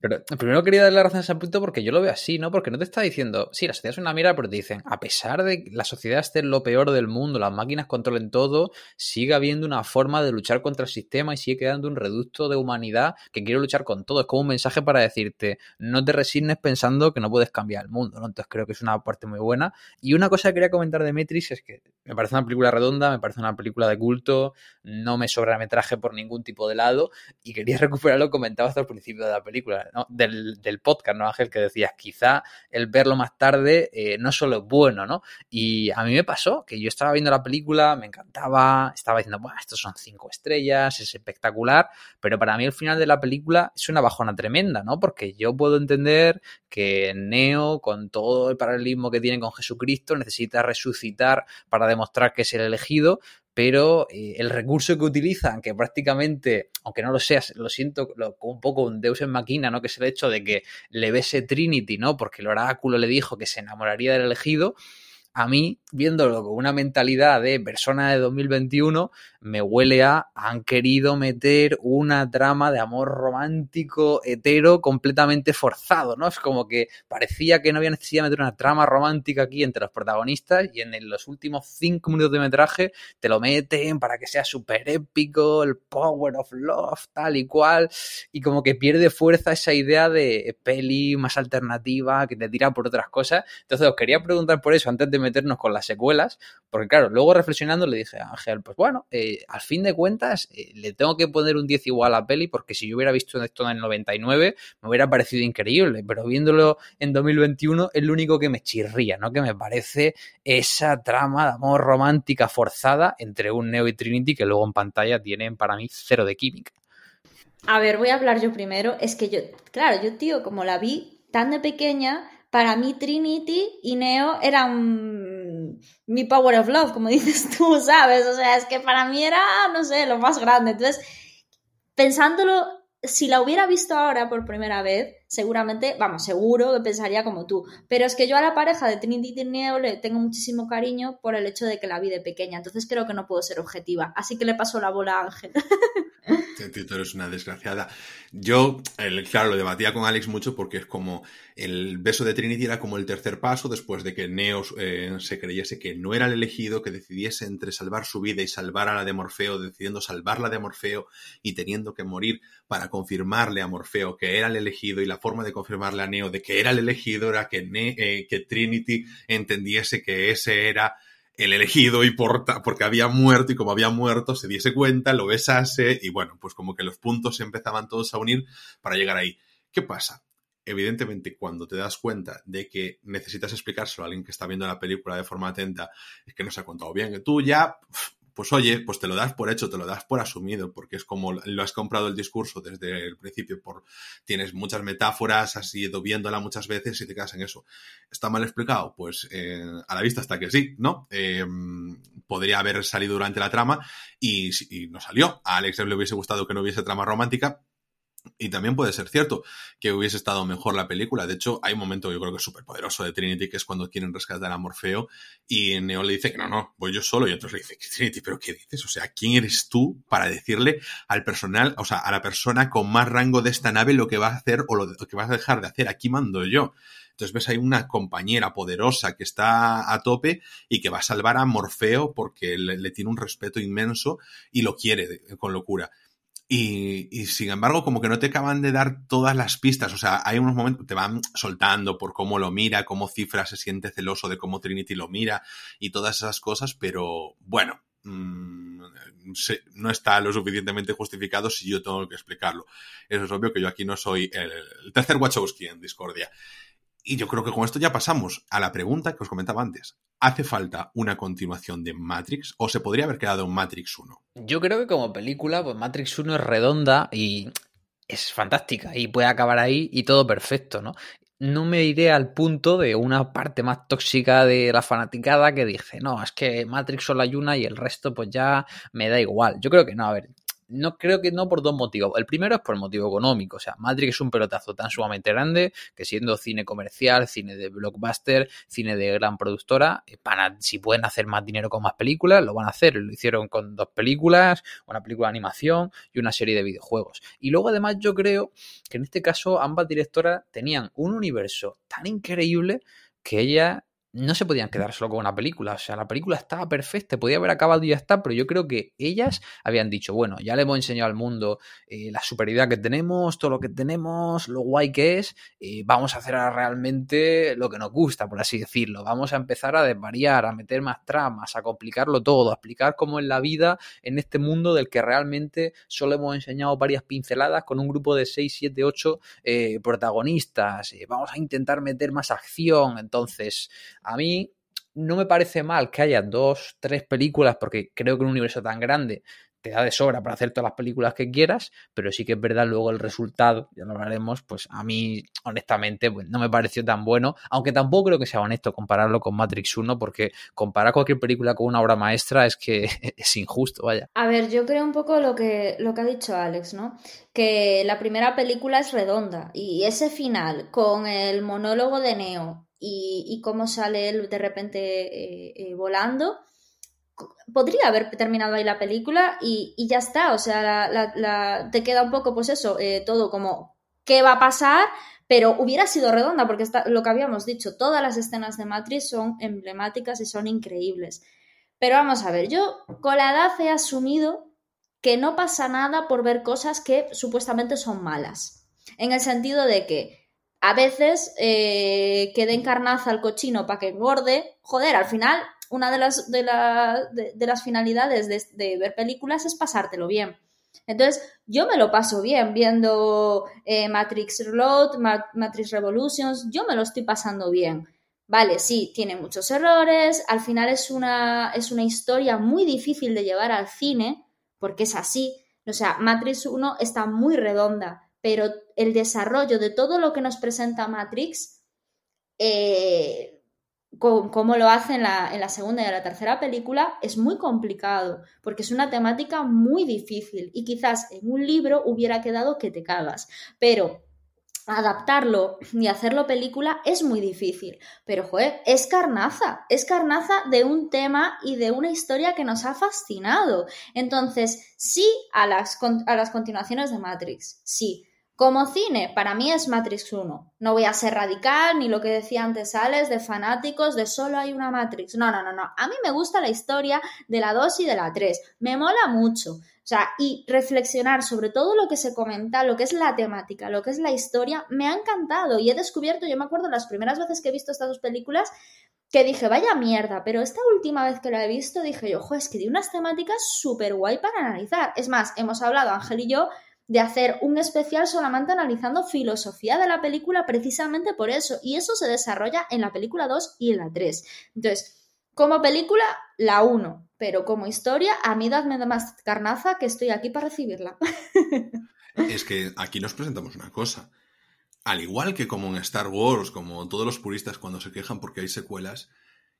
Pero primero quería darle la razón a ese punto porque yo lo veo así, ¿no? Porque no te está diciendo, sí, la sociedad es una mierda, pero te dicen, a pesar de que la sociedad esté lo peor del mundo, las máquinas controlen todo, sigue habiendo una forma de luchar contra el sistema y sigue quedando un reducto de humanidad que quiere luchar con todo. Es como un mensaje para decirte, no te resignes pensando que no puedes cambiar el mundo, ¿no? Entonces creo que es una parte muy buena. Y una cosa que quería comentar de Matrix es que me parece una película redonda, me parece una película de culto, no me sobra metraje por ningún tipo de lado y quería recuperar lo que comentaba hasta el principio de la película del, podcast, ¿no, Ángel? Que decías, quizá el verlo más tarde eh, no solo es bueno, ¿no? Y a mí me pasó que yo estaba viendo la película, me encantaba, estaba diciendo, bueno, estos son cinco estrellas, es espectacular, pero para mí el final de la película es una bajona tremenda, ¿no? Porque yo puedo entender que Neo, con todo el paralelismo que tiene con Jesucristo, necesita resucitar para demostrar que es el elegido, pero eh, el recurso que utilizan, que prácticamente, aunque no lo seas, lo siento como un poco un Deus en máquina, ¿no? Que es el hecho de que le bese Trinity, ¿no? Porque el oráculo le dijo que se enamoraría del elegido a mí, viéndolo con una mentalidad de persona de 2021, me huele a han querido meter una trama de amor romántico hetero completamente forzado, ¿no? Es como que parecía que no había necesidad de meter una trama romántica aquí entre los protagonistas y en los últimos cinco minutos de metraje te lo meten para que sea súper épico, el power of love, tal y cual, y como que pierde fuerza esa idea de peli más alternativa que te tira por otras cosas. Entonces os quería preguntar por eso antes de meternos con las secuelas, porque claro, luego reflexionando le dije a Ángel, pues bueno, eh, al fin de cuentas eh, le tengo que poner un 10 igual a la peli, porque si yo hubiera visto esto en el 99 me hubiera parecido increíble, pero viéndolo en 2021 es lo único que me chirría, ¿no? Que me parece esa trama de amor romántica forzada entre un Neo y Trinity que luego en pantalla tienen para mí cero de química. A ver, voy a hablar yo primero. Es que yo, claro, yo, tío, como la vi tan de pequeña, para mí Trinity y Neo eran mi power of love, como dices tú, ¿sabes? O sea, es que para mí era, no sé, lo más grande. Entonces, pensándolo, si la hubiera visto ahora por primera vez, seguramente, vamos, seguro que pensaría como tú. Pero es que yo a la pareja de Trinity y Neo le tengo muchísimo cariño por el hecho de que la vi de pequeña. Entonces creo que no puedo ser objetiva. Así que le paso la bola a Ángel. Que eres una desgraciada. Yo, el, claro, lo debatía con Alex mucho porque es como el beso de Trinity era como el tercer paso después de que Neo eh, se creyese que no era el elegido, que decidiese entre salvar su vida y salvar a la de Morfeo, decidiendo salvarla de Morfeo y teniendo que morir para confirmarle a Morfeo que era el elegido y la forma de confirmarle a Neo de que era el elegido era que, eh, que Trinity entendiese que ese era el elegido y por, porque había muerto y como había muerto se diese cuenta, lo besase y bueno, pues como que los puntos se empezaban todos a unir para llegar ahí. ¿Qué pasa? Evidentemente, cuando te das cuenta de que necesitas explicárselo a alguien que está viendo la película de forma atenta, es que no se ha contado bien, tú ya pues oye, pues te lo das por hecho, te lo das por asumido, porque es como lo has comprado el discurso desde el principio, por tienes muchas metáforas, has ido viéndola muchas veces y te quedas en eso. ¿Está mal explicado? Pues eh, a la vista está que sí, ¿no? Eh, podría haber salido durante la trama y, y no salió. A Alex le hubiese gustado que no hubiese trama romántica, y también puede ser cierto que hubiese estado mejor la película. De hecho, hay un momento, yo creo que es súper poderoso de Trinity, que es cuando quieren rescatar a Morfeo y Neo le dice que no, no, voy yo solo. Y otros le dicen, Trinity, ¿pero qué dices? O sea, ¿quién eres tú para decirle al personal, o sea, a la persona con más rango de esta nave lo que va a hacer o lo, que vas a dejar de hacer? Aquí mando yo. Entonces ves ahí una compañera poderosa que está a tope y que va a salvar a Morfeo porque le tiene un respeto inmenso y lo quiere con locura. Y, y, sin embargo, como que no te acaban de dar todas las pistas. O sea, hay unos momentos, te van soltando por cómo lo mira, cómo Cifra se siente celoso de cómo Trinity lo mira y todas esas cosas, pero bueno, se, no está lo suficientemente justificado si yo tengo que explicarlo. Eso es obvio que yo aquí no soy el tercer Wachowski en Discordia. Y yo creo que con esto ya pasamos a la pregunta que os comentaba antes. ¿Hace falta una continuación de Matrix o se podría haber quedado en Matrix 1? Yo creo que como película, pues Matrix 1 es redonda y es fantástica y puede acabar ahí y todo perfecto, ¿no? No me iré al punto de una parte más tóxica de la fanaticada que dice, no, es que Matrix solo hay una y el resto pues ya me da igual. Yo creo que no, a ver, no creo que no por dos motivos. El primero es por el motivo económico. O sea, Matrix es un pelotazo tan sumamente grande que siendo cine comercial, cine de blockbuster, cine de gran productora, eh, si pueden hacer más dinero con más películas, lo van a hacer. Lo hicieron con dos películas, una película de animación y una serie de videojuegos. Y luego además yo creo que en este caso ambas directoras tenían un universo tan increíble que ella no se podían quedar solo con una película. O sea, la película estaba perfecta, podía haber acabado y ya está, pero yo creo que ellas habían dicho, bueno, ya le hemos enseñado al mundo eh, la superioridad que tenemos, todo lo que tenemos, lo guay que es, eh, vamos a hacer realmente lo que nos gusta, por así decirlo. Vamos a empezar a desvariar, a meter más tramas, a complicarlo todo, a explicar cómo es la vida en este mundo del que realmente solo hemos enseñado varias pinceladas con un grupo de 6, 7, 8 eh, protagonistas. Eh, vamos a intentar meter más acción, entonces a mí no me parece mal que haya dos, tres películas, porque creo que un universo tan grande te da de sobra para hacer todas las películas que quieras, pero sí que es verdad luego el resultado, ya lo hablaremos, pues a mí honestamente pues, no me pareció tan bueno, aunque tampoco creo que sea honesto compararlo con Matrix 1, porque comparar cualquier película con una obra maestra es que es injusto, vaya. A ver, yo creo un poco lo que, lo que ha dicho Alex, ¿no? Que la primera película es redonda y ese final con el monólogo de Neo y, cómo sale él de repente eh, eh, volando, podría haber terminado ahí la película y, ya está, o sea, la, te queda un poco, pues eso, eh, todo como, ¿qué va a pasar? Pero hubiera sido redonda, porque está, lo que habíamos dicho, todas las escenas de Matrix son emblemáticas y son increíbles. Pero vamos a ver, yo con la edad he asumido que no pasa nada por ver cosas que supuestamente son malas. En el sentido de que a veces eh, que den carnaza al cochino para que engorde, joder, al final una de las, de la, de, las finalidades de, ver películas es pasártelo bien. Entonces, yo me lo paso bien viendo eh, Matrix Reload, Ma Matrix Revolutions, yo me lo estoy pasando bien. Vale, sí, tiene muchos errores, al final es una, es una historia muy difícil de llevar al cine, porque es así. O sea, Matrix 1 está muy redonda, pero el desarrollo de todo lo que nos presenta Matrix, eh, como lo hace en la, segunda y en la tercera película, es muy complicado, porque es una temática muy difícil y quizás en un libro hubiera quedado que te cagas. Pero adaptarlo y hacerlo película es muy difícil. Pero, joder, es carnaza, es carnaza de un tema y de una historia que nos ha fascinado. Entonces, sí a las, a las continuaciones de Matrix, sí. Como cine, para mí es Matrix 1. No voy a ser radical, ni lo que decía antes Alex, de fanáticos de solo hay una Matrix. No, no, no, no. A mí me gusta la historia de la 2 y de la 3. Me mola mucho. O sea, y reflexionar sobre todo lo que se comenta, lo que es la temática, lo que es la historia, me ha encantado y he descubierto, yo me acuerdo las primeras veces que he visto estas dos películas, que dije, vaya mierda, pero esta última vez que la he visto dije yo, ojo, es que tiene unas temáticas súper guay para analizar. Es más, hemos hablado, Ángel y yo, de hacer un especial solamente analizando filosofía de la película precisamente por eso, y eso se desarrolla en la película 2 y en la 3. Entonces, como película, la 1, pero como historia, a mí dadme más carnaza que estoy aquí para recibirla. es que aquí nos presentamos una cosa. Al igual que como en Star Wars, como todos los puristas cuando se quejan porque hay secuelas,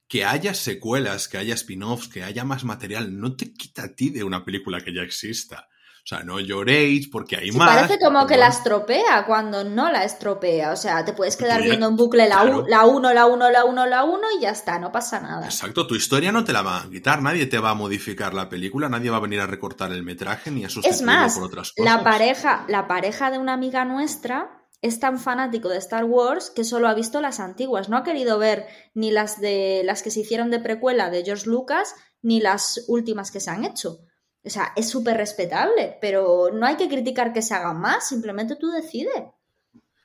que haya secuelas, que haya spin-offs, que haya más material, no te quita a ti de una película que ya exista. O sea, no lloréis porque hay más. Parece como que la estropea cuando no la estropea. O sea, te puedes quedar viendo en bucle la 1, la 1, la 1, la 1, la 1 y ya está, no pasa nada. Exacto, tu historia no te la va a quitar, nadie te va a modificar la película, nadie va a venir a recortar el metraje ni a sustituirlo por otras cosas. La pareja, la pareja de una amiga nuestra es tan fanático de Star Wars que solo ha visto las antiguas, no ha querido ver ni las de las que se hicieron de precuela de George Lucas ni las últimas que se han hecho. O sea, es súper respetable, pero no hay que criticar que se hagan más, simplemente tú decides.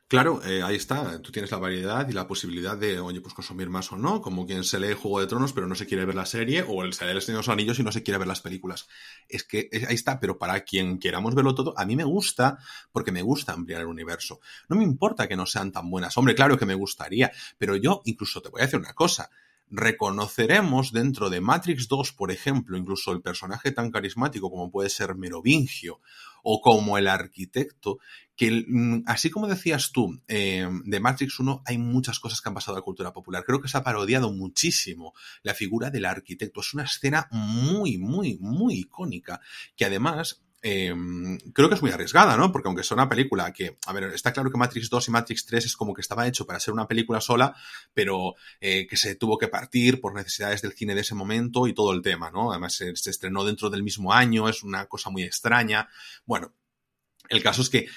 Claro, eh, ahí está. Tú tienes la variedad y la posibilidad de, oye, pues consumir más o no, como quien se lee Juego de Tronos pero no se quiere ver la serie, o el se lee El Señor de los Anillos y no se quiere ver las películas. Es que ahí está, pero para quien queramos verlo todo, a mí me gusta porque me gusta ampliar el universo. No me importa que no sean tan buenas. Hombre, claro que me gustaría, pero yo incluso te voy a decir una cosa reconoceremos dentro de Matrix 2, por ejemplo, incluso el personaje tan carismático como puede ser Merovingio o como el arquitecto, que mm, así como decías tú, eh, de Matrix 1 hay muchas cosas que han pasado a la cultura popular. Creo que se ha parodiado muchísimo la figura del arquitecto. Es una escena muy, muy, muy icónica, que además Em, creo que es muy arriesgada, ¿no? Porque aunque sea una película que, a ver, está claro que Matrix 2 y Matrix 3 es como que estaba hecho para ser una película sola, pero eh, que se tuvo que partir por necesidades del cine de ese momento y todo el tema, ¿no? Además se, se estrenó dentro del mismo año, es una cosa muy extraña. Bueno, el caso es que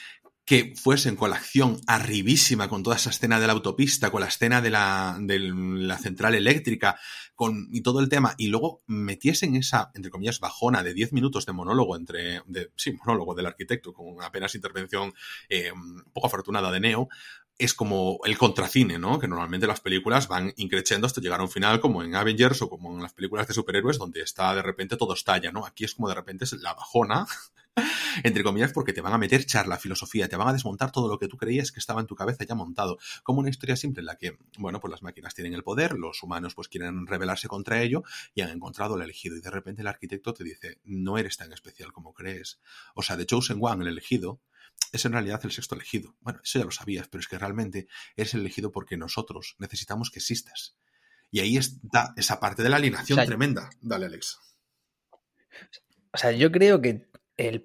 que fuesen con la acción arribísima, con toda esa escena de la autopista, con la escena de la, de la central eléctrica, con, y todo el tema, y luego metiesen esa, entre comillas, bajona de 10 minutos de monólogo entre, de, sí, monólogo del arquitecto, con apenas intervención eh, poco afortunada de Neo, es como el contracine, ¿no? Que normalmente las películas van increciendo hasta llegar a un final, como en Avengers o como en las películas de superhéroes, donde está de repente todo estalla, ¿no? Aquí es como de repente es la bajona entre comillas, porque te van a meter charla, filosofía, te van a desmontar todo lo que tú creías que estaba en tu cabeza ya montado, como una historia simple en la que, bueno, pues las máquinas tienen el poder, los humanos pues quieren rebelarse contra ello y han encontrado el elegido y de repente el arquitecto te dice, no eres tan especial como crees. O sea, de Chosen One, el elegido, es en realidad el sexto elegido. Bueno, eso ya lo sabías, pero es que realmente eres el elegido porque nosotros necesitamos que existas. Y ahí está esa parte de la alineación tremenda. Dale, Alex. O sea, yo creo que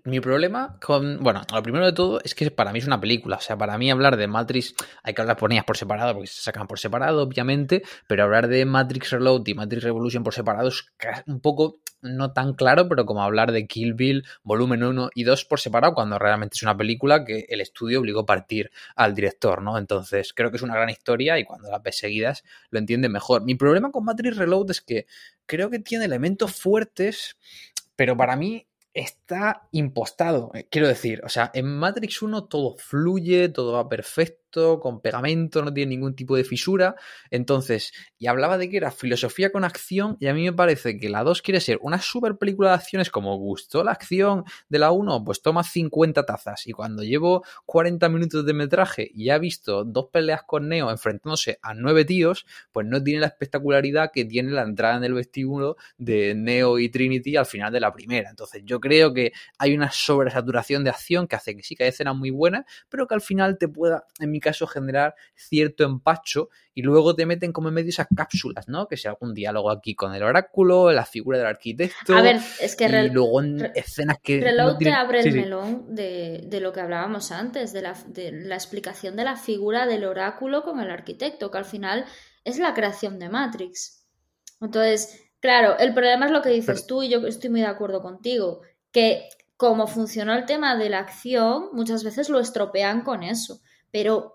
mi problema con. Bueno, lo primero de todo es que para mí es una película. O sea, para mí hablar de Matrix. Hay que hablar por ellas por separado, porque se sacan por separado, obviamente. Pero hablar de Matrix Reload y Matrix Revolution por separado es un poco no tan claro, pero como hablar de Kill Bill, volumen 1 y 2 por separado, cuando realmente es una película que el estudio obligó a partir al director, ¿no? Entonces, creo que es una gran historia y cuando las ves seguidas lo entiende mejor. Mi problema con Matrix Reload es que creo que tiene elementos fuertes, pero para mí está impostado. Eh, quiero decir, o sea, en Matrix 1 todo fluye, todo va perfecto con pegamento, no tiene ningún tipo de fisura. Entonces, y hablaba de que era filosofía con acción, y a mí me parece que la 2 quiere ser una super película de acciones como gustó la acción de la 1, pues toma 50 tazas. Y cuando llevo 40 minutos de metraje y he visto dos peleas con Neo enfrentándose a nueve tíos, pues no tiene la espectacularidad que tiene la entrada en el vestíbulo de Neo y Trinity al final de la primera. Entonces, yo creo que hay una sobresaturación de acción que hace que sí que hay escenas muy buenas, pero que al final te pueda, en mi caso generar cierto empacho y luego te meten como en medio esas cápsulas, ¿no? Que sea algún diálogo aquí con el oráculo, la figura del arquitecto. A ver, es que y luego en escenas que. Reload no te abre sí, el sí. melón de, de lo que hablábamos antes, de la, de la explicación de la figura del oráculo con el arquitecto, que al final es la creación de Matrix. Entonces, claro, el problema es lo que dices Pero- tú y yo estoy muy de acuerdo contigo, que como funcionó el tema de la acción, muchas veces lo estropean con eso, pero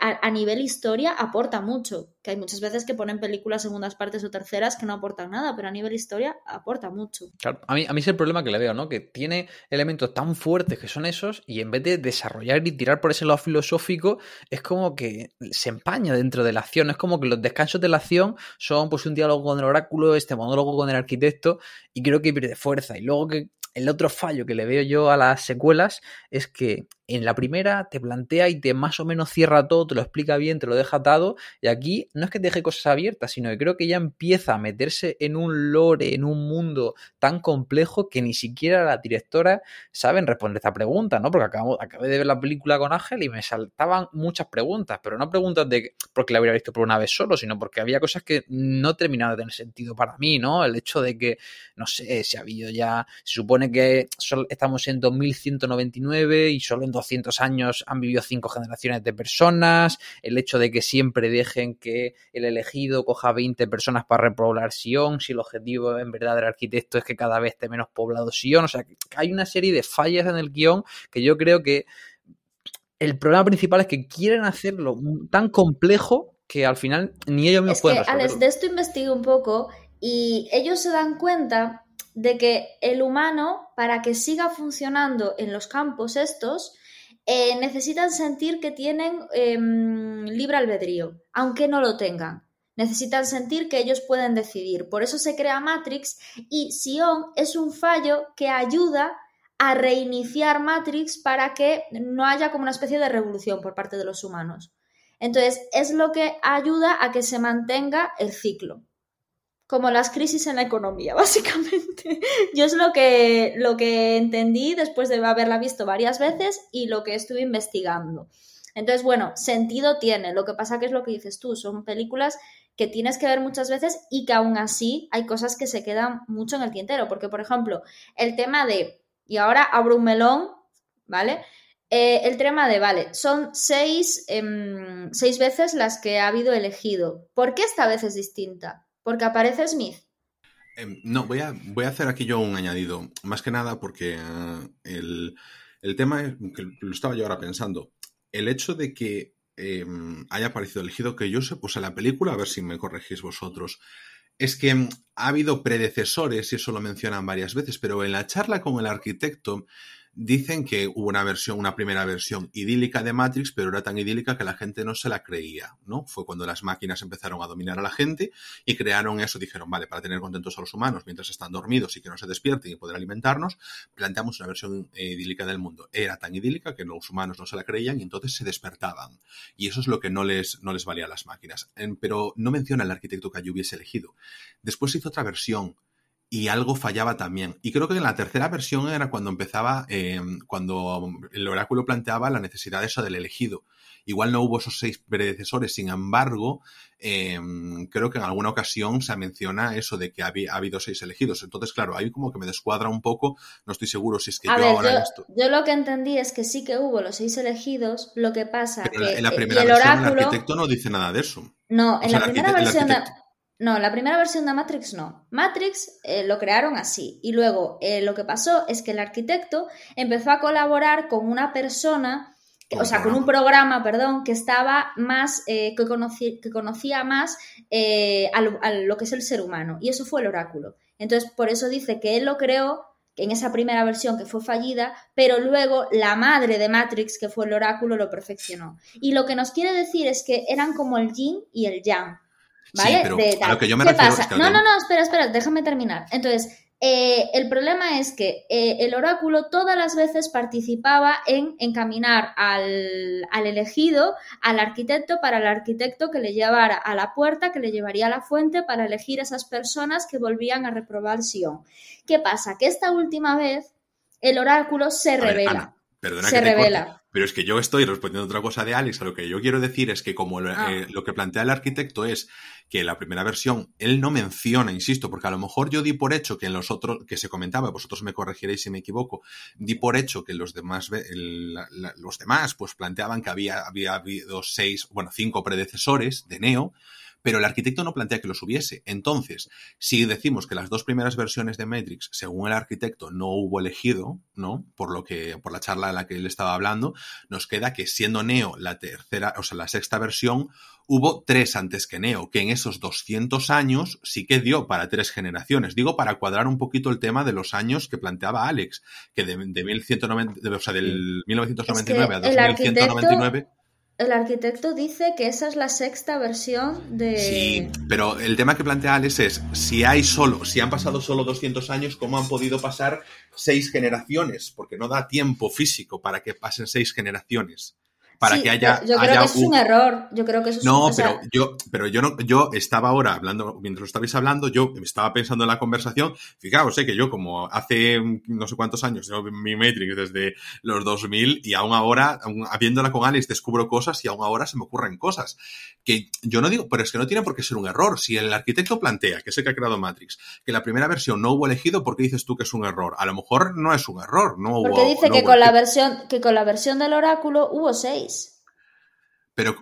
a nivel historia aporta mucho, que hay muchas veces que ponen películas segundas partes o terceras que no aportan nada, pero a nivel historia aporta mucho. Claro, a mí, a mí es el problema que le veo, ¿no? Que tiene elementos tan fuertes que son esos y en vez de desarrollar y tirar por ese lado filosófico, es como que se empaña dentro de la acción. Es como que los descansos de la acción son pues un diálogo con el oráculo, este monólogo con el arquitecto y creo que pierde fuerza. Y luego que el otro fallo que le veo yo a las secuelas es que en la primera te plantea y te más o menos cierra todo, te lo explica bien, te lo deja atado y aquí no es que te deje cosas abiertas, sino que creo que ya empieza a meterse en un lore, en un mundo tan complejo que ni siquiera las directoras saben responder esta pregunta, ¿no? Porque acabo, acabé de ver la película con Ángel y me saltaban muchas preguntas, pero no preguntas de que- porque la hubiera visto por una vez solo, sino porque había cosas que no terminaban de tener sentido para mí, ¿no? El hecho de que, no sé, si ha habido ya, se supone que sol- estamos en 2199 y solo en 200 años han vivido cinco generaciones de personas, el hecho de que siempre dejen que el elegido coja 20 personas para repoblar Sion, si el objetivo en verdad del arquitecto es que cada vez esté menos poblado Sion, o sea, hay una serie de fallas en el guion que yo creo que el problema principal es que quieren hacerlo tan complejo que al final ni ellos mismos Es que, pueden Alex, de esto investigué un poco y ellos se dan cuenta de que el humano, para que siga funcionando en los campos estos, eh, necesitan sentir que tienen em, libre albedrío, aunque no lo tengan. Necesitan sentir que ellos pueden decidir. Por eso se crea Matrix y Sion es un fallo que ayuda a reiniciar Matrix para que no haya como una especie de revolución por parte de los humanos. Entonces, es lo que ayuda a que se mantenga el ciclo. Como las crisis en la economía, básicamente. Yo es lo que, lo que entendí después de haberla visto varias veces y lo que estuve investigando. Entonces, bueno, sentido tiene. Lo que pasa que es lo que dices tú, son películas que tienes que ver muchas veces y que aún así hay cosas que se quedan mucho en el tintero. Porque, por ejemplo, el tema de, y ahora abro un melón, ¿vale? Eh, el tema de, vale, son seis, em, seis veces las que ha habido elegido. ¿Por qué esta vez es distinta? Porque aparece Smith. Em, no, voy a, voy a hacer aquí yo un añadido. Más que nada porque eh, el, el tema, es, que lo estaba yo ahora pensando, el hecho de que eh, haya aparecido elegido que yo se puse la película, a ver si me corregís vosotros, es que mm, ha habido predecesores, y eso lo mencionan varias veces, pero en la charla con el arquitecto dicen que hubo una versión, una primera versión idílica de Matrix, pero era tan idílica que la gente no se la creía, ¿no? Fue cuando las máquinas empezaron a dominar a la gente y crearon eso, dijeron, vale, para tener contentos a los humanos mientras están dormidos y que no se despierten y poder alimentarnos, planteamos una versión eh, idílica del mundo. Era tan idílica que los humanos no se la creían y entonces se despertaban. Y eso es lo que no les, no les valía a las máquinas. Pero no menciona el arquitecto que yo hubiese elegido. Después hizo otra versión y algo fallaba también. Y creo que en la tercera versión era cuando empezaba, eh, cuando el oráculo planteaba la necesidad de eso del elegido. Igual no hubo esos seis predecesores, sin embargo, eh, creo que en alguna ocasión se menciona eso de que había, ha habido seis elegidos. Entonces, claro, ahí como que me descuadra un poco, no estoy seguro si es que A yo ver, ahora yo, yo lo que entendí es que sí que hubo los seis elegidos, lo que pasa Pero que en la primera el versión el oráculo... arquitecto no dice nada de eso. No, O en sea, la el primera el versión de... No, la primera versión de Matrix no. Matrix eh, lo crearon así. Y luego eh, lo que pasó es que el arquitecto empezó a colaborar con una persona, que- o sea, con un programa, perdón, que estaba más, eh, que, conocí- que conocía más eh, a, lo, a lo que es el ser humano. Y eso fue el oráculo. Entonces, por eso dice que él lo creó en esa primera versión que fue fallida, pero luego la madre de Matrix, que fue el oráculo, lo perfeccionó. Y lo que nos quiere decir es que eran como el yin y el yang. ¿Vale? Sí, pero De a lo que yo me ¿Qué refiero pasa? es que no, no, no, espera, espera, déjame terminar. Entonces, eh, el problema es que eh, el oráculo todas las veces participaba en encaminar al, al elegido, al arquitecto, para el arquitecto que le llevara a la puerta, que le llevaría a la fuente para elegir esas personas que volvían a reprobar Sion. ¿Qué pasa? Que esta última vez el oráculo se A ver, revela. Ana, perdona Se que te corte, revela. Pero es que yo estoy respondiendo otra cosa de Alex. A lo que yo quiero decir es que como lo, Ah. eh, lo que plantea el arquitecto es que la primera versión él no menciona, insisto, porque a lo mejor yo di por hecho que en los otros, que se comentaba, vosotros me corregiréis si me equivoco, di por hecho que los demás, el- la- la- los demás, pues planteaban que había, había habido seis, bueno, cinco predecesores de Neo, pero el arquitecto no plantea que los hubiese. Entonces, si decimos que las dos primeras versiones de Matrix, según el arquitecto, no hubo elegido, ¿no? Por lo que, por la charla en la que él estaba hablando, nos queda que siendo Neo la tercera, o sea, la sexta versión, hubo tres antes que Neo, que en esos 200 años sí que dio para tres generaciones. Digo, para cuadrar un poquito el tema de los años que planteaba Alex, que de, de 1190, de- o sea, del 1999 a el arquitecto- 2199. El arquitecto dice que esa es la sexta versión de... Sí, pero el tema que plantea Alex es, si hay solo, si han pasado solo 200 años, ¿cómo han podido pasar seis generaciones? Porque no da tiempo físico para que pasen seis generaciones. Para Sí, que haya... Yo creo haya que eso es un error. Yo creo que eso es No, un... o sea, pero yo, pero yo no, yo estaba ahora hablando, mientras lo estabais hablando, yo estaba pensando en la conversación. Fijaos, sé que yo como hace no sé cuántos años, yo mi Matrix desde los 2000 y aún ahora, aún habiéndola con Alex, descubro cosas y aún ahora se me ocurren cosas. Que yo no digo, pero es que no tiene por qué ser un error. Si el arquitecto plantea, que es el que ha creado Matrix, que la primera versión no hubo elegido, ¿por qué dices tú que es un error? A lo mejor no es un error, no hubo. porque dice no que hubo con la versión que con la versión del oráculo hubo seis. Pero,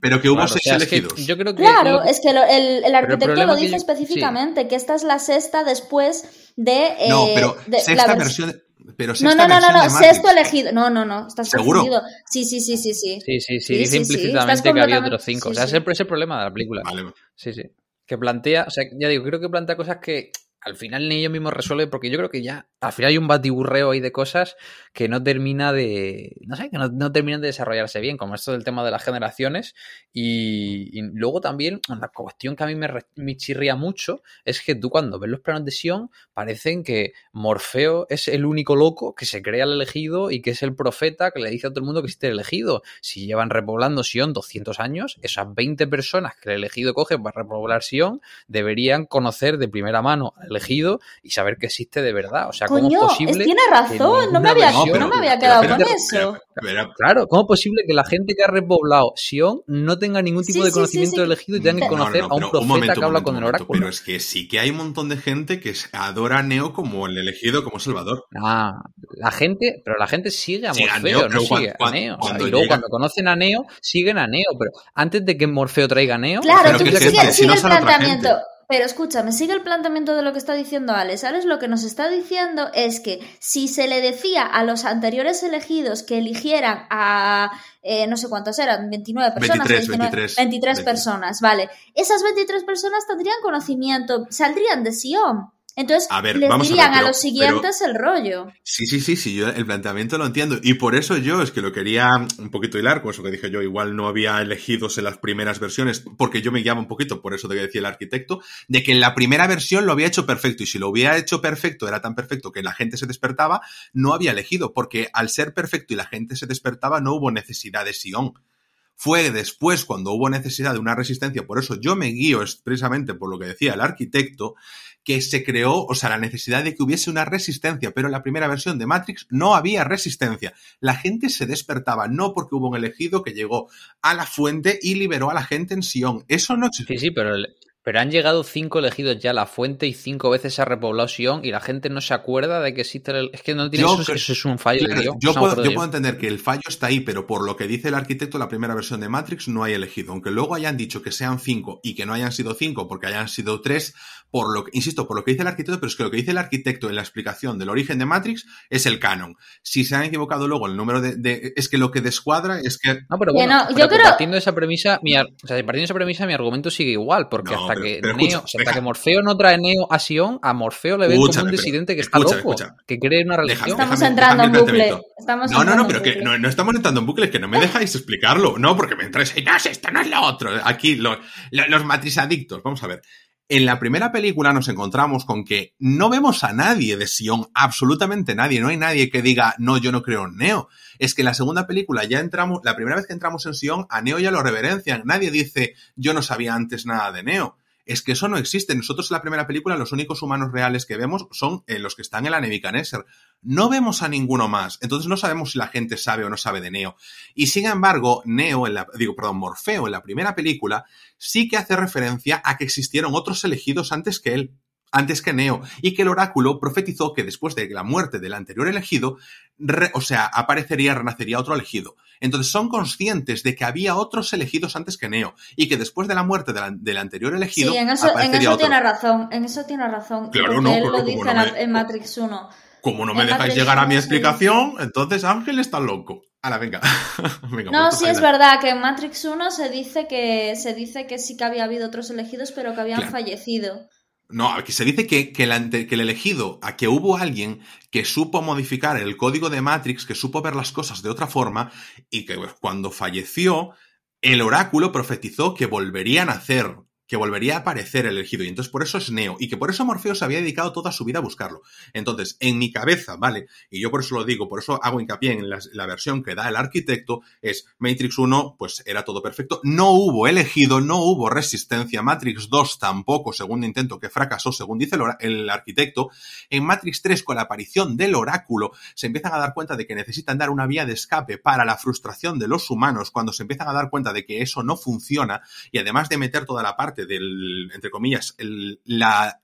pero que hubo Claro, o seis sea, es que elegidos. yo creo que Claro, lo- es que lo- el, el arquitecto problema lo que dice yo- específicamente, que esta es la sexta después de... eh, no, pero de sexta la vers- versión. Pero No, no, no, no, no, de sexto elegido. No, no, no, estás ¿Seguro? confundido. Sí, sí, sí, sí, sí. Sí, sí, sí, Sí, dice sí, sí, implícitamente que había otros cinco. sí, o sea, sí. ese es el problema de la película. Vale. Sí, sí. Que plantea, o sea, ya digo, creo que plantea cosas que al final ni ellos mismos resuelven, porque yo creo que ya al final hay un batiburreo ahí de cosas que no termina de. No sé, que no, terminan de desarrollarse bien, como esto del tema de las generaciones. Y, luego también, una cuestión que a mí me, me chirría mucho es que tú cuando ves los planos de Sion, parecen que Morfeo es el único loco que se crea el elegido y que es el profeta que le dice a todo el mundo que existe el elegido. Si llevan repoblando Sion 200 años, esas 20 personas que el elegido coge para repoblar Sion deberían conocer de primera mano al elegido y saber que existe de verdad. O sea, ¿cómo Coño, es es- posible? tiene razón, no me había, no me había pero quedado con eso. pero- Claro, ¿cómo es posible que la gente que ha repoblado Sion no tenga ningún tipo Sí, de conocimiento sí, sí. del elegido y tenga que No, no, conocer no, a un profeta momento, que habla con el oráculo? Pero es que sí que hay un montón de gente que adora a Neo como el elegido, como Salvador. Ah, la gente, pero la gente sigue a Morfeo, Neo, no sigue a Neo. Y luego cuando conocen a Neo, siguen a Neo, pero antes de que Morfeo traiga a Neo, Claro, tú sigue, el planteamiento. Pero escúchame, sigue el planteamiento de lo que está diciendo Alex. Alex lo que nos está diciendo es que si se le decía a los anteriores elegidos que eligieran a eh, no sé cuántos eran, 29 personas, 23, 19, 23, 23 23. personas, vale. Esas 23 personas tendrían conocimiento, saldrían de Sion. Entonces, A ver, les vamos a ver, dirían a, los siguientes el rollo. Sí, sí, sí, sí, yo el planteamiento lo entiendo. Y por eso yo es que lo quería un poquito hilar con eso que dije yo. Igual no había elegidos en las primeras versiones, porque yo me guiaba un poquito por eso de que decía el arquitecto, de que en la primera versión lo había hecho perfecto. Y si lo hubiera hecho perfecto, era tan perfecto que la gente se despertaba, no había elegido, porque al ser perfecto y la gente se despertaba, no hubo necesidad de Sion. Fue después cuando hubo necesidad de una resistencia, por eso yo me guío expresamente por lo que decía el arquitecto, que se creó, o sea, la necesidad de que hubiese una resistencia, pero en la primera versión de Matrix no había resistencia. La gente se despertaba, no porque hubo un elegido que llegó a la fuente y liberó a la gente en Sion. Eso no Sí, sí, pero, el- pero han llegado cinco elegidos ya a la fuente y cinco veces se ha repoblado Sion y la gente no se acuerda de que existe el... Es que no tiene Yo eso, creo- eso es un fallo Claro, de guion, yo, puedo, de yo puedo entender que el fallo está ahí, pero por lo que dice el arquitecto, la primera versión de Matrix no hay elegido. Aunque luego hayan dicho que sean cinco y que no hayan sido cinco porque hayan sido tres, por lo que, insisto, por lo que dice el arquitecto, pero es que lo que dice el arquitecto en la explicación del origen de Matrix es el canon. Si se han equivocado luego el número de, de- es que lo que descuadra es que No, pero bueno, no, yo pero creo- partiendo de esa premisa, mi, o sea, partiendo de esa premisa, mi argumento sigue igual, porque No, hasta pero- que pero Neo, escucha, o sea, hasta deja- que Morfeo no trae Neo a Sion, a Morfeo le ven como un disidente que está escucha, loco, escucha. que cree una religión. Estamos déjame- entrando en déjame bucle. Estamos No, no, no, pero que no, no estamos entrando en bucles, que no me dejáis explicarlo. No, porque me entráis ahí, no, es esto, no es lo otro. Aquí, lo- lo- los matrisadictos, vamos a ver. En la primera película nos encontramos con que no vemos a nadie de Sion, absolutamente nadie. No hay nadie que diga, no, yo no creo en Neo. Es que en la segunda película ya entramos, la primera vez que entramos en Sion, a Neo ya lo reverencian. Nadie dice, yo no sabía antes nada de Neo. Es que eso no existe. Nosotros en la primera película los únicos humanos reales que vemos son eh, los que están en la Nebuchadnezzar. No vemos a ninguno más. Entonces no sabemos si la gente sabe o no sabe de Neo. Y sin embargo, Neo, en la, digo, perdón, Morfeo en la primera película sí que hace referencia a que existieron otros elegidos antes que él antes que Neo, y que el oráculo profetizó que después de la muerte del anterior elegido, o sea, aparecería, renacería otro elegido. Entonces son conscientes de que había otros elegidos antes que Neo, y que después de la muerte del anterior elegido. Sí, en eso, en eso tiene razón, en eso tiene razón. Claro, no, él lo dice en Matrix 1. Como no me dejáis llegar a mi explicación, entonces Ángel está loco. Ahora, venga. venga no, sí es verdad que en Matrix 1 se dice que se dice que sí que había habido otros elegidos, pero que habían fallecido. No, aquí se dice que, que, el, que, el, elegido, a que hubo alguien que supo modificar el código de Matrix, que supo ver las cosas de otra forma, y que cuando falleció, el oráculo profetizó que volverían a nacer que volvería a aparecer el elegido. Y entonces por eso es Neo. Y que por eso Morfeo se había dedicado toda su vida a buscarlo. Entonces, en mi cabeza, ¿vale? Y yo por eso lo digo, por eso hago hincapié en la, versión que da el arquitecto, es Matrix 1, pues era todo perfecto. No hubo elegido, no hubo resistencia. Matrix 2 tampoco, segundo intento que fracasó, según dice el, el arquitecto. En Matrix 3, con la aparición del oráculo, se empiezan a dar cuenta de que necesitan dar una vía de escape para la frustración de los humanos, cuando se empiezan a dar cuenta de que eso no funciona, y además de meter toda la parte del, entre comillas, la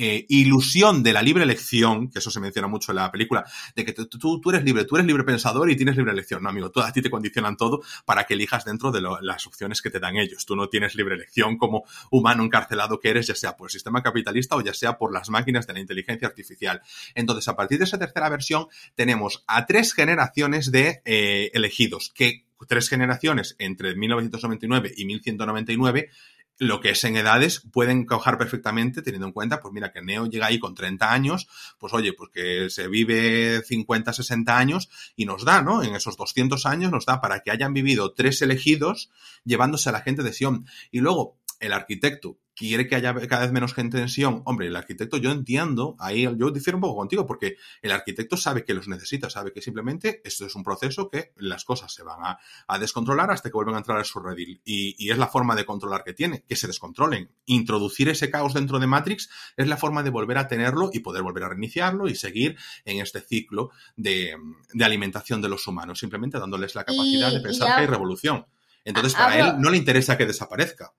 eh, ilusión de la libre elección, que eso se menciona mucho en la película, de que tú, tú, eres libre, tú eres libre pensador y tienes libre elección. No, amigo, a ti te condicionan todo para que elijas dentro de las opciones que te dan ellos. Tú no tienes libre elección como humano encarcelado que eres, ya sea por el sistema capitalista o ya sea por las máquinas de la inteligencia artificial. Entonces, a partir de esa tercera versión, tenemos a tres generaciones de eh, elegidos, que tres generaciones entre 1999 y 1199 lo que es en edades pueden encajar perfectamente teniendo en cuenta, pues mira, que Neo llega ahí con 30 años, pues oye, pues que se vive 50, 60 años y nos da, ¿no? En esos 200 años nos da para que hayan vivido tres elegidos llevándose a la gente de Sion. Y luego, el arquitecto quiere que haya cada vez menos gente en Sion. Hombre, el arquitecto yo entiendo, ahí yo difiero un poco contigo, porque el arquitecto sabe que los necesita, sabe que simplemente esto es un proceso que las cosas se van a, descontrolar hasta que vuelven a entrar a su redil. Y, es la forma de controlar que tiene, que se descontrolen. Introducir ese caos dentro de Matrix es la forma de volver a tenerlo y poder volver a reiniciarlo y seguir en este ciclo de, alimentación de los humanos, simplemente dándoles la capacidad de pensar que hay revolución. Entonces, para él no le interesa que desaparezca.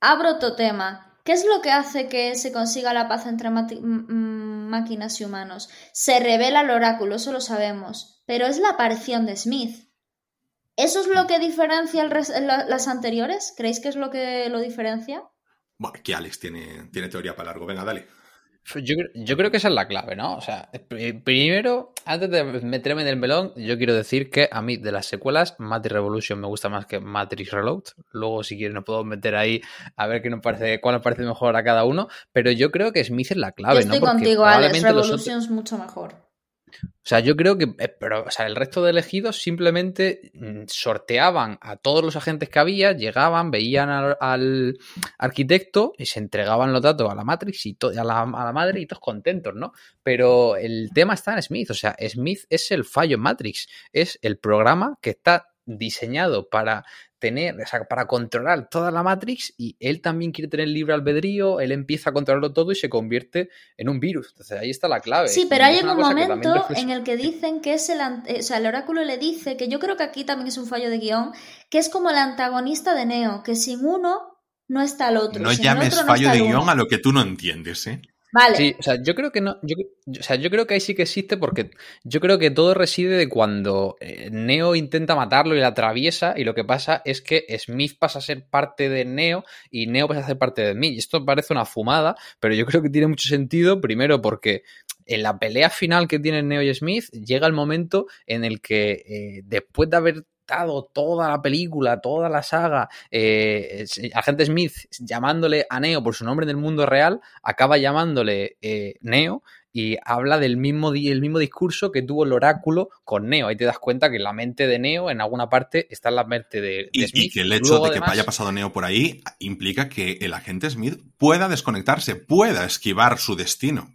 Abro otro tema. ¿Qué es lo que hace que se consiga la paz entre máquinas y humanos? Se revela el oráculo, eso lo sabemos, pero es la aparición de Smith. ¿Eso es lo que diferencia las anteriores? ¿Creéis que es lo que lo diferencia? Bueno, aquí Alex tiene, tiene teoría para largo. Venga, dale. Yo, creo que esa es la clave, ¿no? O sea, primero, antes de meterme en el melón, yo quiero decir que a mí de las secuelas, Matrix Revolution me gusta más que Matrix Reload. Luego, si quieren, nos puedo meter ahí a ver qué nos parece, cuál nos parece mejor a cada uno. Pero yo creo que Smith es la clave, estoy contigo, Alex. Revolution es mucho mejor. O sea, yo creo que, eh, pero, o sea, el resto de elegidos simplemente mm, sorteaban a todos los agentes que había, llegaban, veían al, arquitecto y se entregaban los datos a la Matrix y a, la, a la madre y todos contentos, ¿no? Pero el tema está en Smith, o sea, Smith es el fallo en Matrix, es el programa que está diseñado para tener, o sea, para controlar toda la Matrix y él también quiere tener libre albedrío, él empieza a controlarlo todo y se convierte en un virus. Entonces ahí está la clave. Sí, pero hay un momento en el que dicen que es el, o sea, el oráculo le dice, que yo creo que aquí también es un fallo de guion, que es como el antagonista de Neo, que sin uno no está el otro. No llames fallo de guion a lo que tú no entiendes, ¿eh? Vale. Sí, o sea, yo creo que no. Yo, o sea, yo creo que ahí sí que existe porque yo creo que todo reside de cuando eh, Neo intenta matarlo y la atraviesa, y lo que pasa es que Smith pasa a ser parte de Neo y Neo pasa a ser parte de mí. Y esto parece una fumada, pero yo creo que tiene mucho sentido, primero porque en la pelea final que tienen Neo y Smith llega el momento en el que eh, después de haber toda la película, toda la saga, eh, Agente Smith llamándole a Neo por su nombre en el mundo real, acaba llamándole eh, Neo y habla del mismo, el mismo discurso que tuvo el oráculo con Neo. Ahí te das cuenta que la mente de Neo en alguna parte está en la mente de, Smith. Y que el hecho de que haya pasado Neo por ahí implica que el agente Smith pueda desconectarse, pueda esquivar su destino.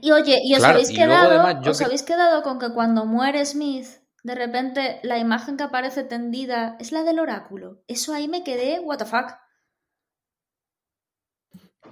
Y oye, ¿y os, habéis, quedado, ¿os habéis quedado con que cuando muere Smith de repente la imagen que aparece tendida es la del oráculo. Eso ahí me quedé, what the fuck.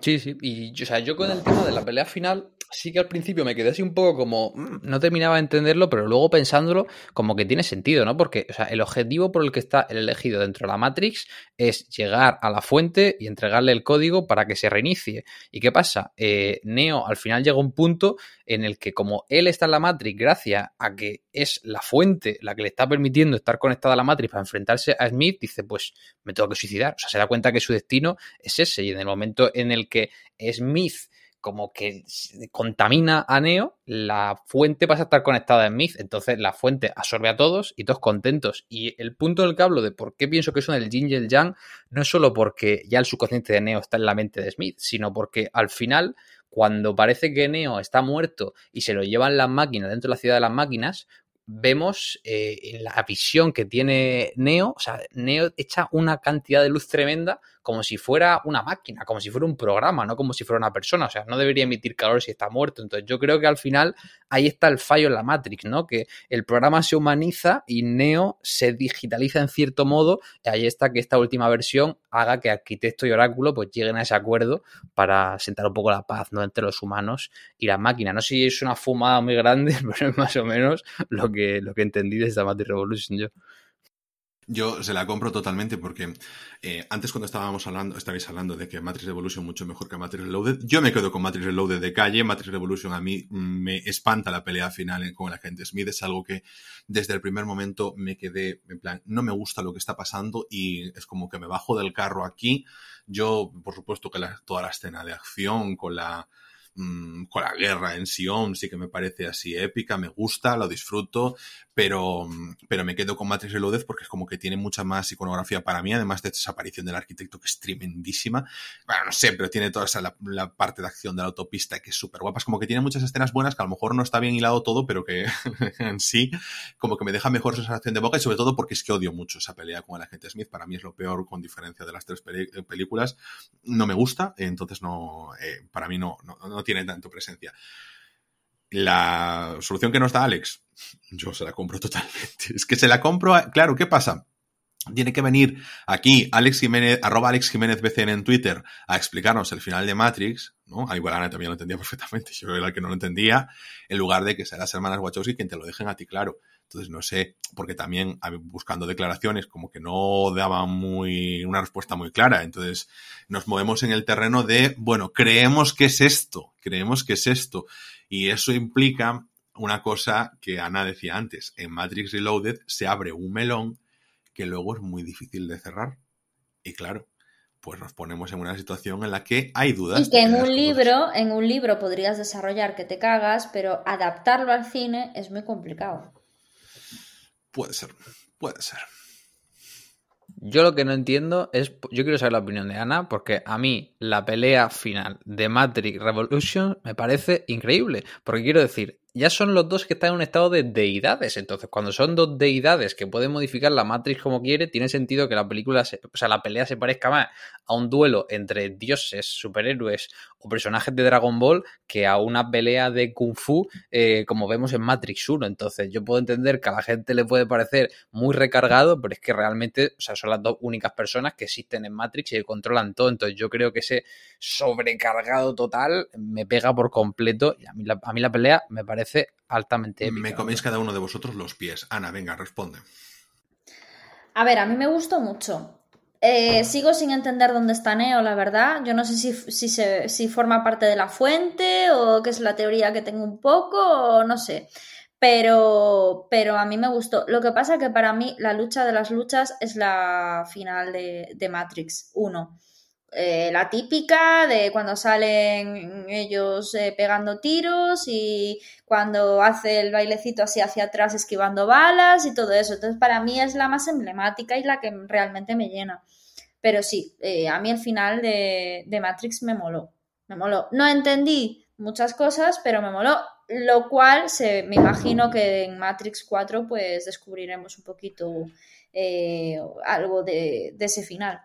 Sí, sí. Y o sea, yo con el tema de la pelea final, sí que al principio me quedé así un poco como. mm, No terminaba de entenderlo, pero luego pensándolo, como que tiene sentido, ¿no? Porque, o sea, el objetivo por el que está el elegido dentro de la Matrix es llegar a la fuente y entregarle el código para que se reinicie. ¿Y qué pasa? Eh, Neo al final llega a un punto en el que, como él está en la Matrix, gracias a que es la fuente la que le está permitiendo estar conectada a la Matrix para enfrentarse a Smith, dice: Pues me tengo que suicidar. O sea, se da cuenta que su destino es ese. Y en el momento en el que Smith como que contamina a Neo, la fuente pasa a estar conectada a Smith, entonces la fuente absorbe a todos y todos contentos. Y el punto del que hablo de por qué pienso que son el yin y el yang no es solo porque ya el subconsciente de Neo está en la mente de Smith, sino porque al final, cuando parece que Neo está muerto y se lo llevan las máquinas dentro de la ciudad de las máquinas, vemos eh, en la visión que tiene Neo, o sea, Neo echa una cantidad de luz tremenda como si fuera una máquina, como si fuera un programa, no como si fuera una persona, o sea, no debería emitir calor si está muerto. Entonces yo creo que al final ahí está el fallo en la Matrix, ¿no? Que el programa se humaniza y Neo se digitaliza en cierto modo, y ahí está que esta última versión haga que Arquitecto y Oráculo pues lleguen a ese acuerdo para sentar un poco la paz, ¿no? Entre los humanos y las máquinas. No sé si es una fumada muy grande, pero es más o menos lo que, lo que entendí de esta Matrix Revolution yo. Yo se la compro totalmente porque eh, antes cuando estábamos hablando, estabais hablando de que Matrix Revolution mucho mejor que Matrix Reloaded, yo me quedo con Matrix Reloaded de calle, Matrix Revolution a mí me espanta la pelea final con el agente Smith, es algo que desde el primer momento me quedé en plan, no me gusta lo que está pasando y es como que me bajo del carro aquí, yo por supuesto que toda la escena de acción con la mmm, con la guerra en Sion sí que me parece así épica, me gusta, lo disfruto, pero, pero me quedo con Matrix Reloaded porque es como que tiene mucha más iconografía para mí, además de esa aparición del arquitecto que es tremendísima. Bueno, no sé, pero tiene toda esa, la, la parte de acción de la autopista que es súper guapa. Es como que tiene muchas escenas buenas que a lo mejor no está bien hilado todo, pero que en sí como que me deja mejor sensación de boca y sobre todo porque es que odio mucho esa pelea con el agente Smith. Para mí es lo peor con diferencia de las tres películas. No me gusta, entonces no, eh, para mí no, no, no tiene tanto presencia. La solución que nos da Alex, yo se la compro totalmente. Es que se la compro, claro, ¿qué pasa? Tiene que venir aquí Alex Jiménez, arroba Alex Jiménez BCN en Twitter a explicarnos el final de Matrix, ¿no? A igual Ana también lo entendía perfectamente, yo era el que no lo entendía, en lugar de que sean las hermanas Wachowski quien te lo dejen a ti claro. Entonces, no sé, porque también buscando declaraciones como que no daban muy, una respuesta muy clara. Entonces, nos movemos en el terreno de, bueno, creemos que es esto, creemos que es esto. Y eso implica una cosa que Ana decía antes. En Matrix Reloaded se abre un melón que luego es muy difícil de cerrar. Y claro, pues nos ponemos en una situación en la que hay dudas. Y que en un libro, en un libro podrías desarrollar que te cagas, pero adaptarlo al cine es muy complicado. Puede ser, puede ser. Yo lo que no entiendo es, yo quiero saber la opinión de Ana, porque a mí la pelea final de Matrix Revolution me parece increíble, porque quiero decir, ya son los dos que están en un estado de deidades. Entonces, cuando son dos deidades que pueden modificar la Matrix como quiere, tiene sentido que la película, se, o sea, la pelea se parezca más a un duelo entre dioses, superhéroes o personajes de Dragon Ball que a una pelea de Kung Fu eh, como vemos en Matrix 1. Entonces, yo puedo entender que a la gente le puede parecer muy recargado, pero es que realmente, o sea, son las dos únicas personas que existen en Matrix y que controlan todo. Entonces, yo creo que ese sobrecargado total me pega por completo y a mí la, a mí la pelea me parece parece altamente épica. Me coméis cada uno de vosotros los pies. Ana, venga, responde. A ver, a mí me gustó mucho. Eh, sigo sin entender dónde está Neo, la verdad. Yo no sé si, si, se, si forma parte de la fuente o qué es la teoría que tengo un poco o no sé. Pero, pero a mí me gustó. Lo que pasa que para mí la lucha de las luchas es la final de, de Matrix 1. Eh, la típica de cuando salen ellos eh, pegando tiros y cuando hace el bailecito así hacia atrás esquivando balas y todo eso. Entonces para mí es la más emblemática y la que realmente me llena. Pero sí, eh, a mí el final de, Matrix me moló. Me moló. No entendí muchas cosas, pero me moló. Lo cual se, me imagino que en Matrix 4 pues descubriremos un poquito algo de ese final.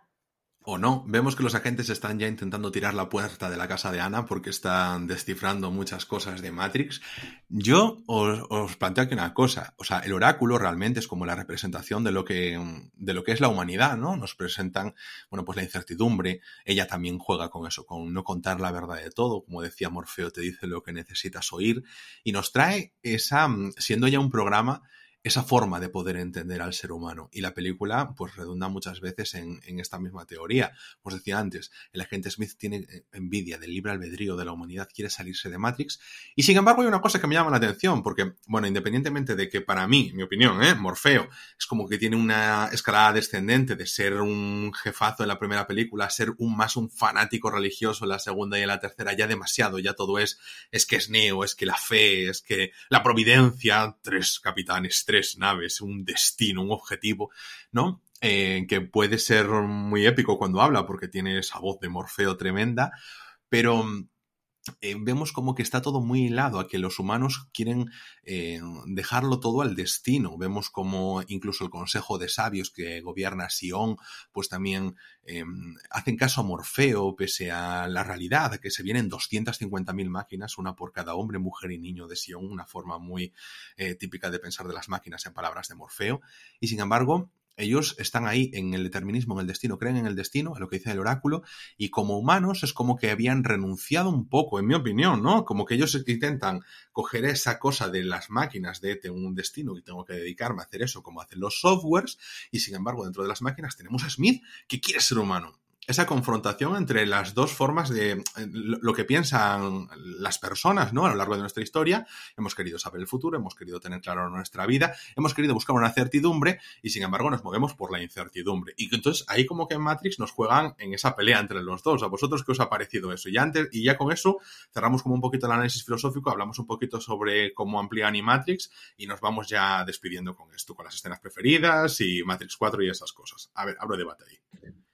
O no. Vemos que los agentes están ya intentando tirar la puerta de la casa de Ana porque están descifrando muchas cosas de Matrix. Yo os, planteo aquí una cosa. O sea, el oráculo realmente es como la representación de lo que, de lo que es la humanidad, ¿no? Nos presentan, bueno, pues la incertidumbre. Ella también juega con eso, con no contar la verdad de todo. Como decía Morfeo, te dice lo que necesitas oír. Y nos trae esa, siendo ya un programa esa forma de poder entender al ser humano. Y la película, pues, redunda muchas veces en, esta misma teoría. Os decía antes, el agente Smith tiene eh, envidia del libre albedrío de la humanidad, quiere salirse de Matrix. Y sin embargo, hay una cosa que me llama la atención, porque, bueno, independientemente de que para mí, mi opinión, ¿eh? Morfeo, es como que tiene una escalada descendente de ser un jefazo en la primera película, ser un más un fanático religioso en la segunda y en la tercera, ya demasiado, ya todo es, es que es Neo, es que la fe, es que la providencia, tres capitanes, tres naves, un destino, un objetivo, ¿no? Eh, que puede ser muy épico cuando habla porque tiene esa voz de Morfeo tremenda, pero eh, vemos como que está todo muy hilado a que los humanos quieren eh, dejarlo todo al destino. Vemos como incluso el Consejo de Sabios que gobierna Sion, pues también eh, hacen caso a Morfeo, pese a la realidad, que se vienen 250.000 máquinas, una por cada hombre, mujer y niño de Sion, una forma muy típica de pensar de las máquinas en palabras de Morfeo. Y sin embargo, ellos están ahí en el determinismo, en el destino, creen en el destino, en lo que dice el oráculo, y como humanos es como que habían renunciado un poco, en mi opinión, ¿no? Como que ellos intentan coger esa cosa de las máquinas de tengo un destino y tengo que dedicarme a hacer eso, como hacen los softwares, y sin embargo, dentro de las máquinas tenemos a Smith que quiere ser humano esa confrontación entre las dos formas de eh, lo que piensan las personas, ¿no? A lo largo de nuestra historia, hemos querido saber el futuro, hemos querido tener claro nuestra vida, hemos querido buscar una certidumbre y sin embargo nos movemos por la incertidumbre. Y entonces ahí como que en Matrix nos juegan en esa pelea entre los dos. ¿A vosotros qué os ha parecido eso? Y antes, y ya con eso cerramos como un poquito el análisis filosófico, hablamos un poquito sobre cómo amplía Matrix y nos vamos ya despidiendo con esto, con las escenas preferidas y Matrix 4 y esas cosas. A ver, abro debate ahí.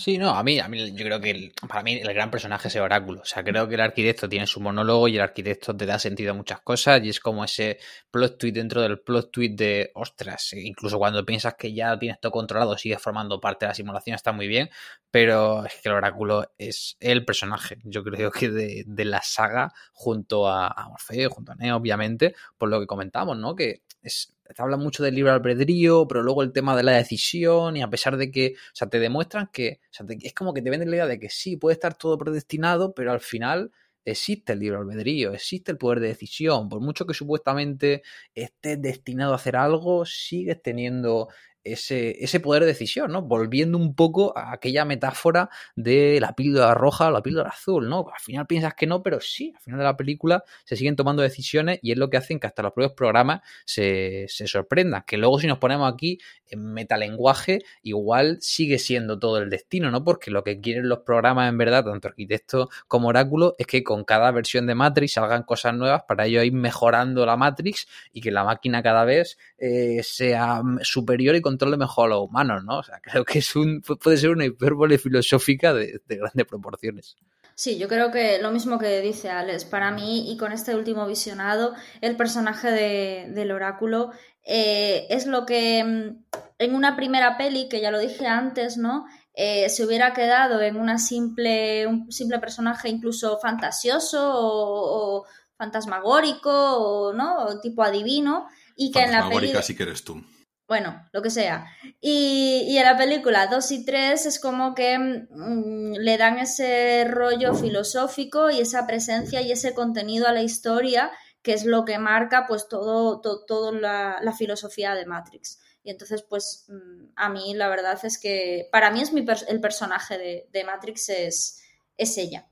Sí, no, a mí, a mí yo creo que para mí el gran personaje es el oráculo. O sea, creo que el arquitecto tiene su monólogo y el arquitecto te da sentido a muchas cosas y es como ese plot tweet dentro del plot tweet de, ostras, incluso cuando piensas que ya tienes todo controlado, sigues formando parte de la simulación, está muy bien, pero es que el oráculo es el personaje, yo creo que de, de la saga junto a, a Morfeo, junto a Neo, obviamente, por lo que comentamos, ¿no? Que es, habla mucho del libre albedrío, pero luego el tema de la decisión y a pesar de que, o sea, te demuestran que, o sea, es como que te venden la idea de que sí, puede estar todo predestinado, pero al final existe el libre albedrío, existe el poder de decisión. Por mucho que supuestamente estés destinado a hacer algo, sigues teniendo ese, poder de decisión, ¿no? Volviendo un poco a aquella metáfora de la píldora roja o la píldora azul, ¿no? Al final piensas que no, pero sí, al final de la película se siguen tomando decisiones y es lo que hacen que hasta los propios programas se, sorprendan. Que luego si nos ponemos aquí en metalenguaje, igual sigue siendo todo el destino, ¿no? Porque lo que quieren los programas en verdad, tanto arquitectos como oráculo, es que con cada versión de Matrix salgan cosas nuevas para ello ir mejorando la Matrix y que la máquina cada vez eh, sea superior y controle mejor a los humanos, ¿no? O sea, creo que es un, puede ser una hipérbole filosófica de, grandes proporciones. Sí, yo creo que lo mismo que dice Alex. Para mí, y con este último visionado, el personaje del oráculo eh, es lo que mm, en una primera peli, que ya lo dije antes, ¿no? Eh, se hubiera quedado en una simple, un simple personaje incluso fantasioso o, fantasmagórico o, ¿no? tipo adivino y que en la peli... sí que eres tú. Bueno, lo que sea. Y, en la película 2 y 3 es como que mm, le dan ese rollo filosófico y esa presencia y ese contenido a la historia que es lo que marca pues todo, todo, la, filosofía de Matrix. Y entonces, pues mm, a mí la verdad es que para mí es mi el personaje de, Matrix es, es ella.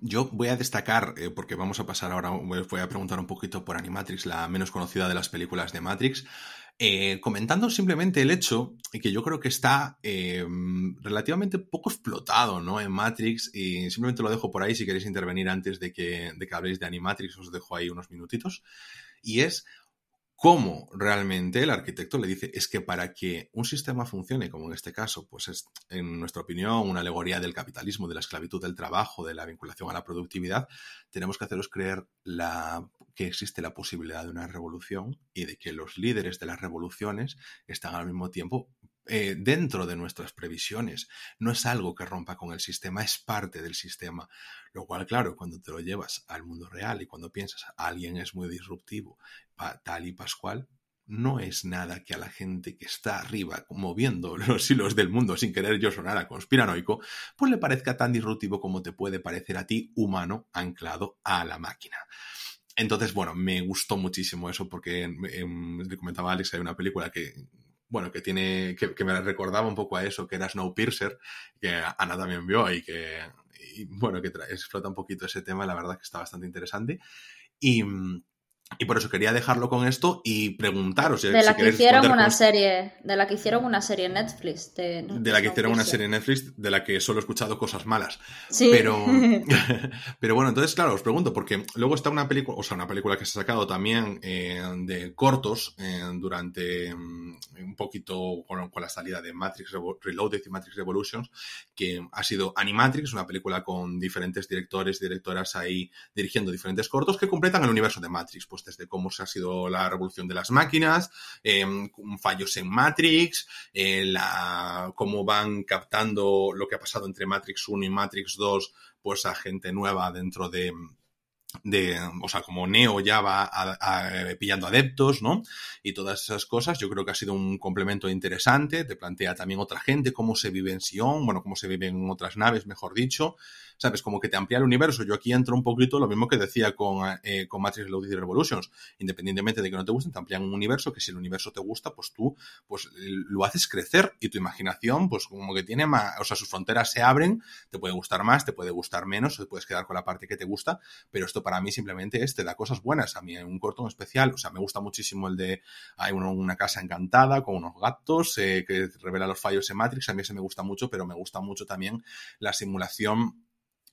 Yo voy a destacar, eh, porque vamos a pasar ahora, voy a preguntar un poquito por Animatrix, la menos conocida de las películas de Matrix. Eh, comentando simplemente el hecho que yo creo que está eh, relativamente poco explotado ¿no? en Matrix y simplemente lo dejo por ahí si queréis intervenir antes de que, de que habléis de Animatrix, os dejo ahí unos minutitos. Y es cómo realmente el arquitecto le dice es que para que un sistema funcione, como en este caso, pues es, en nuestra opinión, una alegoría del capitalismo, de la esclavitud del trabajo, de la vinculación a la productividad, tenemos que haceros creer la, que existe la posibilidad de una revolución y de que los líderes de las revoluciones están al mismo tiempo eh, dentro de nuestras previsiones. No es algo que rompa con el sistema, es parte del sistema. Lo cual, claro, cuando te lo llevas al mundo real y cuando piensas alguien es muy disruptivo, tal y pascual, no es nada que a la gente que está arriba moviendo los hilos del mundo sin querer yo sonar a conspiranoico, pues le parezca tan disruptivo como te puede parecer a ti humano anclado a la máquina. Entonces, bueno, me gustó muchísimo eso porque le comentaba Alex, hay una película que, bueno, que tiene, que, me recordaba un poco a eso, que era Snowpiercer, que Ana también vio y que, bueno, que explota un poquito ese tema, la verdad que está bastante interesante. Y, y por eso quería dejarlo con esto y preguntaros. De la que hicieron una serie. De la que hicieron una serie en Netflix. De, de la que hicieron una serie en Netflix, de la que solo he escuchado cosas malas. Sí. Pero, pero bueno, entonces, claro, os pregunto, porque luego está una película, o sea, una película que se ha sacado también eh, de cortos eh, durante mm, un poquito con, con, la salida de Matrix Reloaded y Matrix Revolutions, que ha sido Animatrix, una película con diferentes directores, directoras ahí dirigiendo diferentes cortos que completan el universo de Matrix pues desde cómo se ha sido la revolución de las máquinas, em, fallos en Matrix, eh, cómo van captando lo que ha pasado entre Matrix 1 y Matrix 2, pues a gente nueva dentro de, de, o sea, como Neo ya va pillando adeptos, ¿no? Y todas esas cosas, yo creo que ha sido un complemento interesante, te plantea también otra gente, cómo se vive en Sion, bueno, cómo se vive en otras naves, mejor dicho, ¿sabes? Como que te amplía el universo. Yo aquí entro un poquito lo mismo que decía con, eh, con Matrix Reloaded y Revolutions. Independientemente de que no te gusten, te amplían un universo que si el universo te gusta, pues tú pues lo haces crecer y tu imaginación, pues como que tiene más, o sea, sus fronteras se abren, te puede gustar más, te puede gustar menos, te puedes quedar con la parte que te gusta, pero esto para mí simplemente es, te da cosas buenas. A mí en un corto en especial, o sea, me gusta muchísimo el de hay una casa encantada con unos gatos eh, que revela los fallos en Matrix, a mí ese me gusta mucho, pero me gusta mucho también la simulación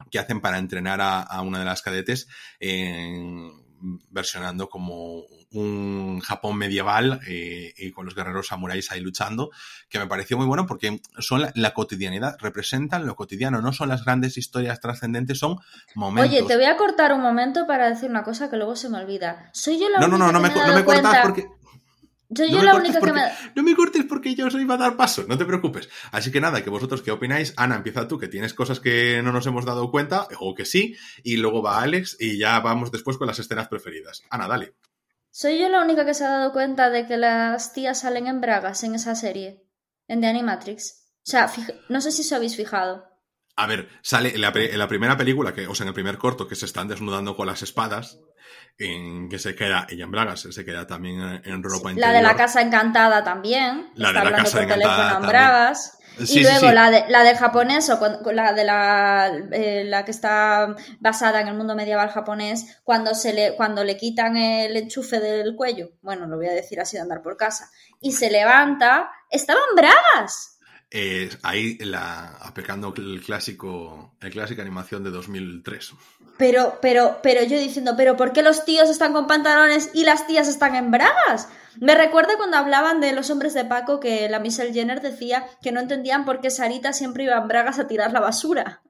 que hacen para entrenar a, una de las cadetes versionando como un Japón medieval eh, y con los guerreros samuráis ahí luchando, que me pareció muy bueno porque son la, cotidianidad, representan lo cotidiano, no son las grandes historias trascendentes, son momentos. Oye, te voy a cortar un momento para decir una cosa que luego se me olvida. Soy yo la no, única no, no, no me, no me cortas porque yo, no la única que me... No me cortes porque yo soy a dar paso, no te preocupes. Así que nada, que vosotros qué opináis. Ana, empieza tú, que tienes cosas que no nos hemos dado cuenta, o que sí, y luego va Alex, y ya vamos después con las escenas preferidas. Ana, dale. ¿Soy yo la única que se ha dado cuenta de que las tías salen en bragas en esa serie? En The Animatrix. O sea, no sé si os habéis fijado. A ver, sale en la, primera película, que, o sea, en el primer corto, que se están desnudando con las espadas, en que se queda ella en Bragas, se queda también en ropa interior. La de la casa encantada también. La está de la casa por teléfono en Bragas. y luego la de, la de japonés, o la de la, eh, la que está basada en el mundo medieval japonés, cuando, se le, cuando le quitan el enchufe del cuello, bueno, lo voy a decir así de andar por casa, y se levanta, estaban bragas. Eh, ahí la, aplicando el clásico, el clásica animación de 2003. Pero, pero, pero yo diciendo, pero ¿por qué los tíos están con pantalones y las tías están en bragas? Me recuerda cuando hablaban de los hombres de Paco que la Michelle Jenner decía que no entendían por qué Sarita siempre iba en bragas a tirar la basura.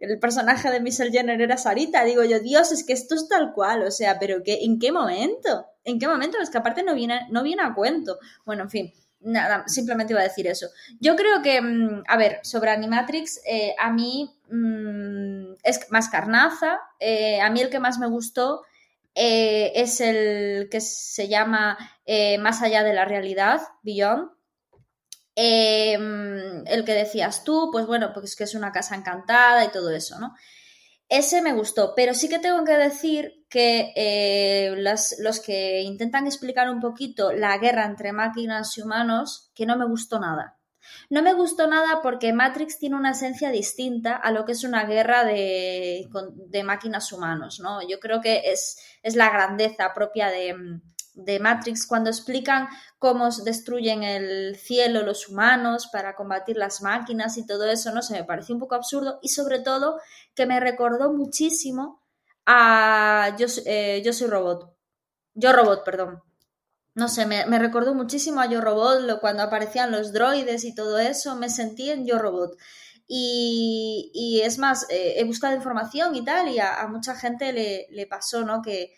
El personaje de Michelle Jenner era Sarita. Digo yo, Dios, es que esto es tal cual. O sea, pero ¿qué, ¿en qué momento? ¿En qué momento? Es que aparte no viene, no viene a cuento. Bueno, en fin. Nada, simplemente iba a decir eso. Yo creo que, mm, a ver, sobre Animatrix, eh, a mí mm, es más carnaza. Eh, a mí el que más me gustó eh, es el que se llama Más allá de la realidad, Beyond. Mm, el que decías tú, pues bueno, pues que es una casa encantada y todo eso, ¿no? Ese me gustó, pero sí que tengo que decir que eh, los que intentan explicar un poquito la guerra entre máquinas y humanos, que no me gustó nada. No me gustó nada porque Matrix tiene una esencia distinta a lo que es una guerra de, de máquinas humanos, ¿no? Yo creo que es, es la grandeza propia de, de Matrix cuando explican cómo destruyen el cielo los humanos para combatir las máquinas y todo eso, no sé, me pareció un poco absurdo y sobre todo que me recordó muchísimo a Yo, eh, yo soy robot. Yo robot, perdón. No sé, me, recordó muchísimo a Yo Robot cuando aparecían los droides y todo eso, me sentí en Yo Robot. Y, es más, eh, he buscado información y tal, y a, mucha gente le, le pasó, ¿no? Que,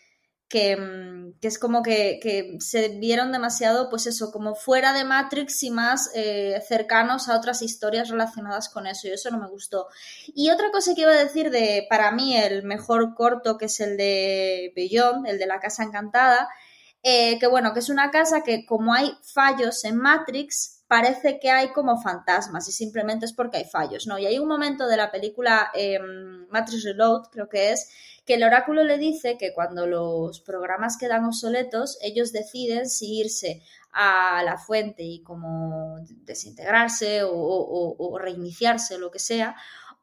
que, mm, que es como que, se vieron demasiado, pues eso, como fuera de Matrix y más eh, cercanos a otras historias relacionadas con eso, y eso no me gustó. Y otra cosa que iba a decir de, para mí, el mejor corto, que es el de Beyond, el de la Casa Encantada, eh, que bueno, que es una casa que como hay fallos en Matrix, parece que hay como fantasmas y simplemente es porque hay fallos, ¿no? Y hay un momento de la película eh, Matrix Reload, creo que es, que el oráculo le dice que cuando los programas quedan obsoletos, ellos deciden si irse a la fuente y como desintegrarse o, o, o reiniciarse lo que sea,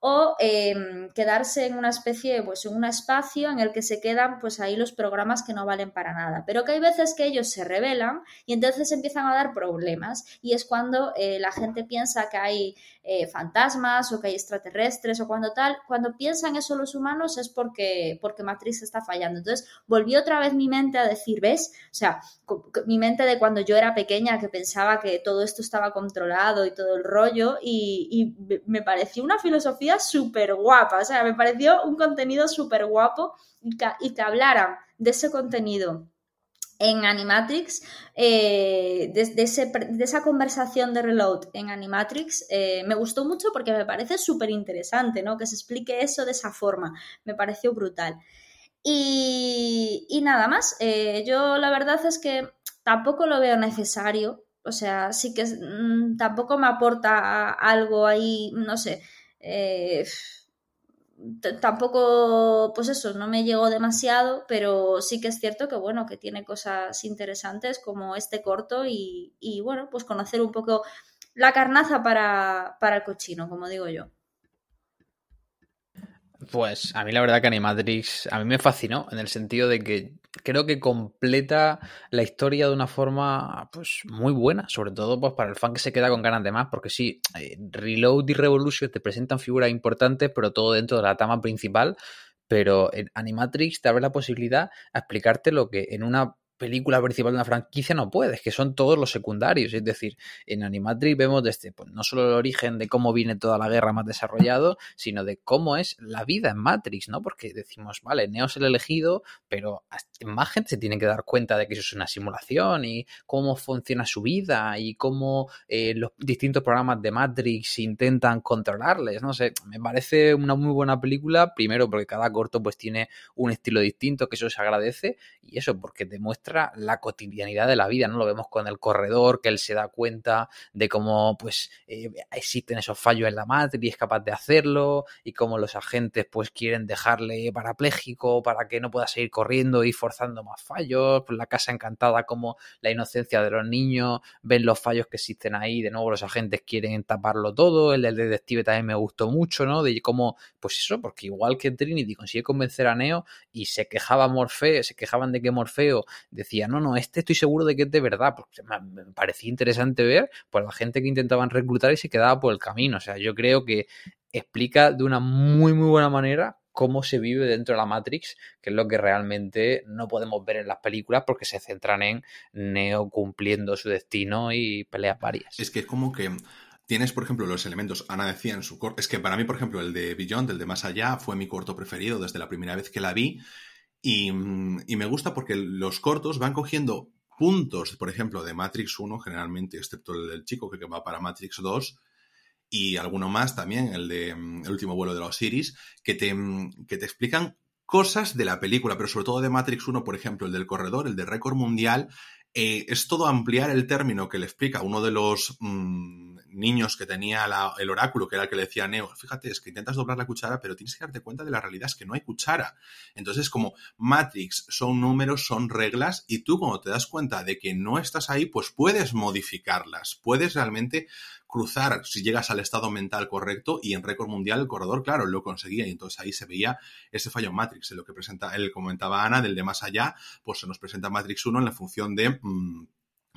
o eh, quedarse en una especie, pues en un espacio en el que se quedan pues ahí los programas que no valen para nada. Pero que hay veces que ellos se rebelan y entonces empiezan a dar problemas y es cuando eh, la gente piensa que hay eh, fantasmas o que hay extraterrestres o cuando tal, cuando piensan eso los humanos es porque, porque Matrix está fallando. Entonces volvió otra vez mi mente a decir, ¿ves? O sea, mi mente de cuando yo era pequeña que pensaba que todo esto estaba controlado y todo el rollo y me pareció una filosofía súper guapa, o sea, me pareció un contenido súper guapo y que, y que hablaran de ese contenido en Animatrix, eh, de, esa conversación de Reload en Animatrix, eh, me gustó mucho porque me parece súper interesante, ¿no? Que se explique eso de esa forma, me pareció brutal. Y, y nada más, eh, yo la verdad es que tampoco lo veo necesario, o sea, sí que mmm, tampoco me aporta algo ahí, no sé, eh, tampoco, pues eso, no me llegó demasiado, pero sí que es cierto que, bueno, que tiene cosas interesantes como este corto y, y bueno, pues conocer un poco la carnaza para, para el cochino, como digo yo. Pues a mí la verdad que Animatrix a mí me fascinó en el sentido de que creo que completa la historia de una forma pues muy buena, sobre todo pues para el fan que se queda con ganas de más, porque sí, eh, Reload y Revolution te presentan figuras importantes, pero todo dentro de la trama principal, pero en Animatrix te abre la posibilidad a explicarte lo que en una película principal de una franquicia no puedes, que son todos los secundarios. Es decir, en Animatrix vemos desde pues, no solo el origen de cómo viene toda la guerra más desarrollado, sino de cómo es la vida en Matrix, ¿no? Porque decimos, vale, Neo es el elegido, pero más gente se tiene que dar cuenta de que eso es una simulación y cómo funciona su vida y cómo eh, los distintos programas de Matrix intentan controlarles. No sé, me parece una muy buena película, primero porque cada corto pues tiene un estilo distinto, que eso se agradece, y eso porque la cotidianidad de la vida, ¿no? Lo vemos con el corredor, que él se da cuenta de cómo, pues, eh, existen esos fallos en la matriz y es capaz de hacerlo, y cómo los agentes, pues, quieren dejarle parapléjico para que no pueda seguir corriendo y forzando más fallos, pues la casa encantada, como la inocencia de los niños, ven los fallos que existen ahí, de nuevo los agentes quieren taparlo todo, el del detective también me gustó mucho, ¿no? De cómo, pues eso, porque igual que Trinity consigue convencer a Neo y se quejaba Morfeo, se quejaban de que Morfeo decía, no, no, este estoy seguro de que es de verdad. Porque me parecía interesante ver por la gente que intentaban reclutar y se quedaba por el camino. O sea, yo creo que explica de una muy, muy buena manera cómo se vive dentro de la Matrix, que es lo que realmente no podemos ver en las películas porque se centran en Neo cumpliendo su destino y peleas varias. Es que es como que tienes, por ejemplo, los elementos, Ana decía en su corto, es que para mí, por ejemplo, el de Beyond, el de Más Allá, fue mi corto preferido desde la primera vez que la vi y, y, me gusta porque los cortos van cogiendo puntos, por ejemplo, de Matrix 1, generalmente, excepto el del chico que va para Matrix 2, y alguno más también, el de El último vuelo de los Osiris, que te, que te explican cosas de la película, pero sobre todo de Matrix 1, por ejemplo, el del corredor, el de récord mundial, eh, es todo ampliar el término que le explica uno de los niños que tenía el oráculo, que era el que le decía a Neo, fíjate, es que intentas doblar la cuchara, pero tienes que darte cuenta de la realidad, es que no hay cuchara. Entonces, como Matrix son números, son reglas, y tú cuando te das cuenta de que no estás ahí, pues puedes modificarlas, puedes realmente cruzar si llegas al estado mental correcto y en récord mundial el corredor, claro, lo conseguía y entonces ahí se veía ese fallo Matrix, en lo que presenta, él comentaba Ana, del de más allá, pues se nos presenta Matrix 1 en la función de mmm,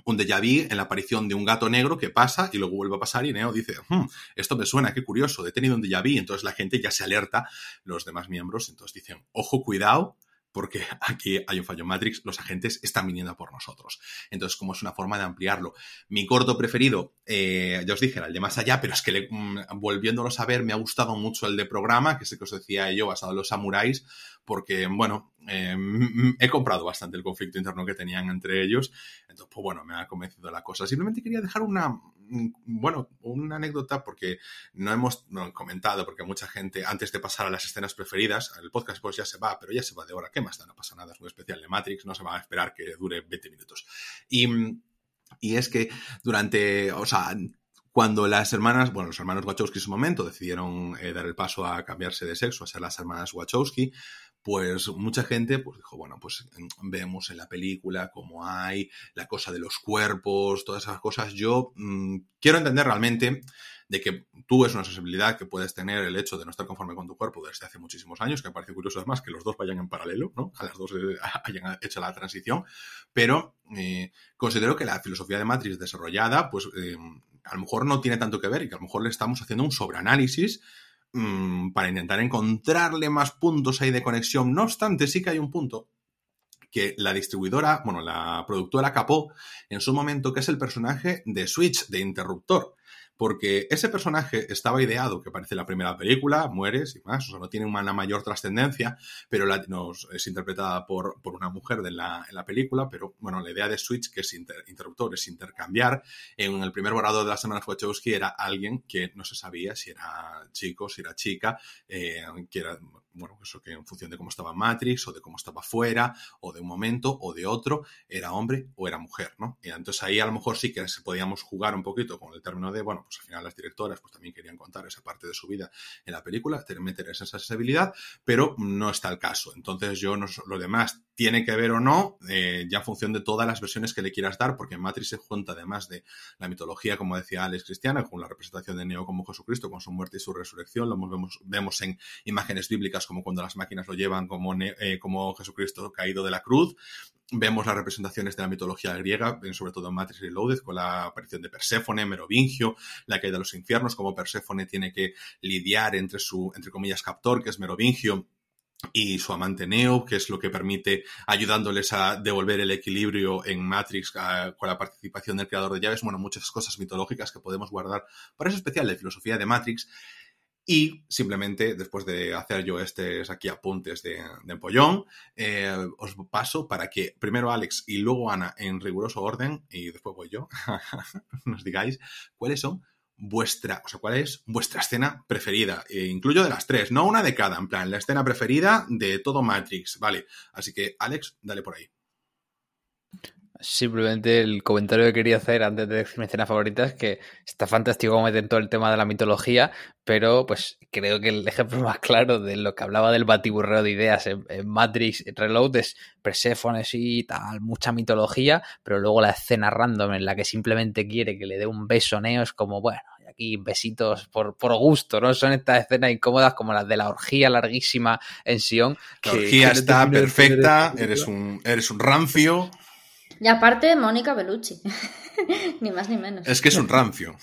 un déjà vu en la aparición de un gato negro que pasa y luego vuelve a pasar y Neo dice, hm, esto me suena, qué curioso, he tenido un déjà vu, entonces la gente ya se alerta, los demás miembros, entonces dicen, ojo, cuidado, porque aquí hay un fallo en Matrix, los agentes están viniendo por nosotros. Entonces, como es una forma de ampliarlo. Mi corto preferido, eh, ya os dije, era el de más allá, pero es que le, mmm, volviéndolos a ver, me ha gustado mucho el de programa, que sé que os decía yo, basado en los samuráis, porque, bueno, eh, he comprado bastante el conflicto interno que tenían entre ellos. Entonces, pues bueno, me ha convencido la cosa. Simplemente quería dejar una, bueno, una anécdota porque no hemos comentado, porque mucha gente, antes de pasar a las escenas preferidas, el podcast pues ya se va, pero ya se va de hora. ¿Qué más da? No pasa nada, es un especial de Matrix, no se va a esperar que dure 20 minutos. Y, y es que durante, o sea, cuando las hermanas, bueno, los hermanos Wachowski en su momento decidieron eh, dar el paso a cambiarse de sexo, a ser las hermanas Wachowski, pues mucha gente pues dijo, bueno, pues vemos en la película cómo hay la cosa de los cuerpos, todas esas cosas. Yo mm, quiero entender realmente de que tú es una sensibilidad que puedes tener el hecho de no estar conforme con tu cuerpo desde hace muchísimos años, que me parece curioso además que los dos vayan en paralelo, ¿no? A las dos eh, hayan hecho la transición, pero eh, considero que la filosofía de Matrix desarrollada, pues eh, a lo mejor no tiene tanto que ver y que a lo mejor le estamos haciendo un sobreanálisis mmm, para intentar encontrarle más puntos ahí de conexión. No obstante, sí que hay un punto que la distribuidora, bueno, la productora capó en su momento, que es el personaje de Switch, de interruptor porque ese personaje estaba ideado, que parece la primera película, mueres y más, o sea, no tiene una mayor trascendencia, pero la, nos, es interpretada por, por una mujer de la, en la película, pero bueno, la idea de Switch, que es interruptor, es intercambiar, en el primer borrado de la semana Wachowski era alguien que no se sabía si era chico, si era chica, eh, que era bueno, eso que en función de cómo estaba Matrix o de cómo estaba fuera o de un momento o de otro, era hombre o era mujer, ¿no? Y entonces ahí a lo mejor sí que podíamos jugar un poquito con el término de, bueno, pues al final las directoras pues también querían contar esa parte de su vida en la película, meter esa sensibilidad, pero no está el caso. Entonces yo, no, lo demás tiene que ver o no, eh, ya en función de todas las versiones que le quieras dar, porque Matrix se junta además de la mitología, como decía Alex Cristiana, con la representación de Neo como Jesucristo, con su muerte y su resurrección, lo vemos, vemos en imágenes bíblicas como cuando las máquinas lo llevan como, eh, como Jesucristo caído de la cruz. Vemos las representaciones de la mitología griega, sobre todo en Matrix Reloaded, con la aparición de Perséfone, Merovingio, la caída de los infiernos, como Perséfone tiene que lidiar entre su, entre comillas, captor, que es Merovingio, y su amante Neo, que es lo que permite ayudándoles a devolver el equilibrio en Matrix con la participación del creador de llaves. Bueno, muchas cosas mitológicas que podemos guardar para ese especial de filosofía de Matrix. Y simplemente, después de hacer yo estos aquí apuntes de, empollón, eh, os paso para que primero Alex y luego Ana, en riguroso orden, y después voy yo, nos digáis cuáles son vuestra, o sea, cuál es vuestra escena preferida. E incluyo de las tres, no una de cada, en plan, la escena preferida de todo Matrix, ¿vale? Así que, Alex, dale por ahí. Simplemente el comentario que quería hacer antes de decir mi escena favorita es que está fantástico como meten todo el tema de la mitología, pero pues creo que el ejemplo más claro de lo que hablaba del batiburreo de ideas en, Matrix Reload es Persephone y tal, mucha mitología, pero luego la escena random en la que simplemente quiere que le dé un beso Neo es como, bueno, aquí besitos por, por gusto, ¿no? Son estas escenas incómodas como las de la orgía larguísima en Sion. La orgía está perfecta, eres un, eres un rancio. Y aparte, Mónica Bellucci. ni más ni menos. Es que es un rancio.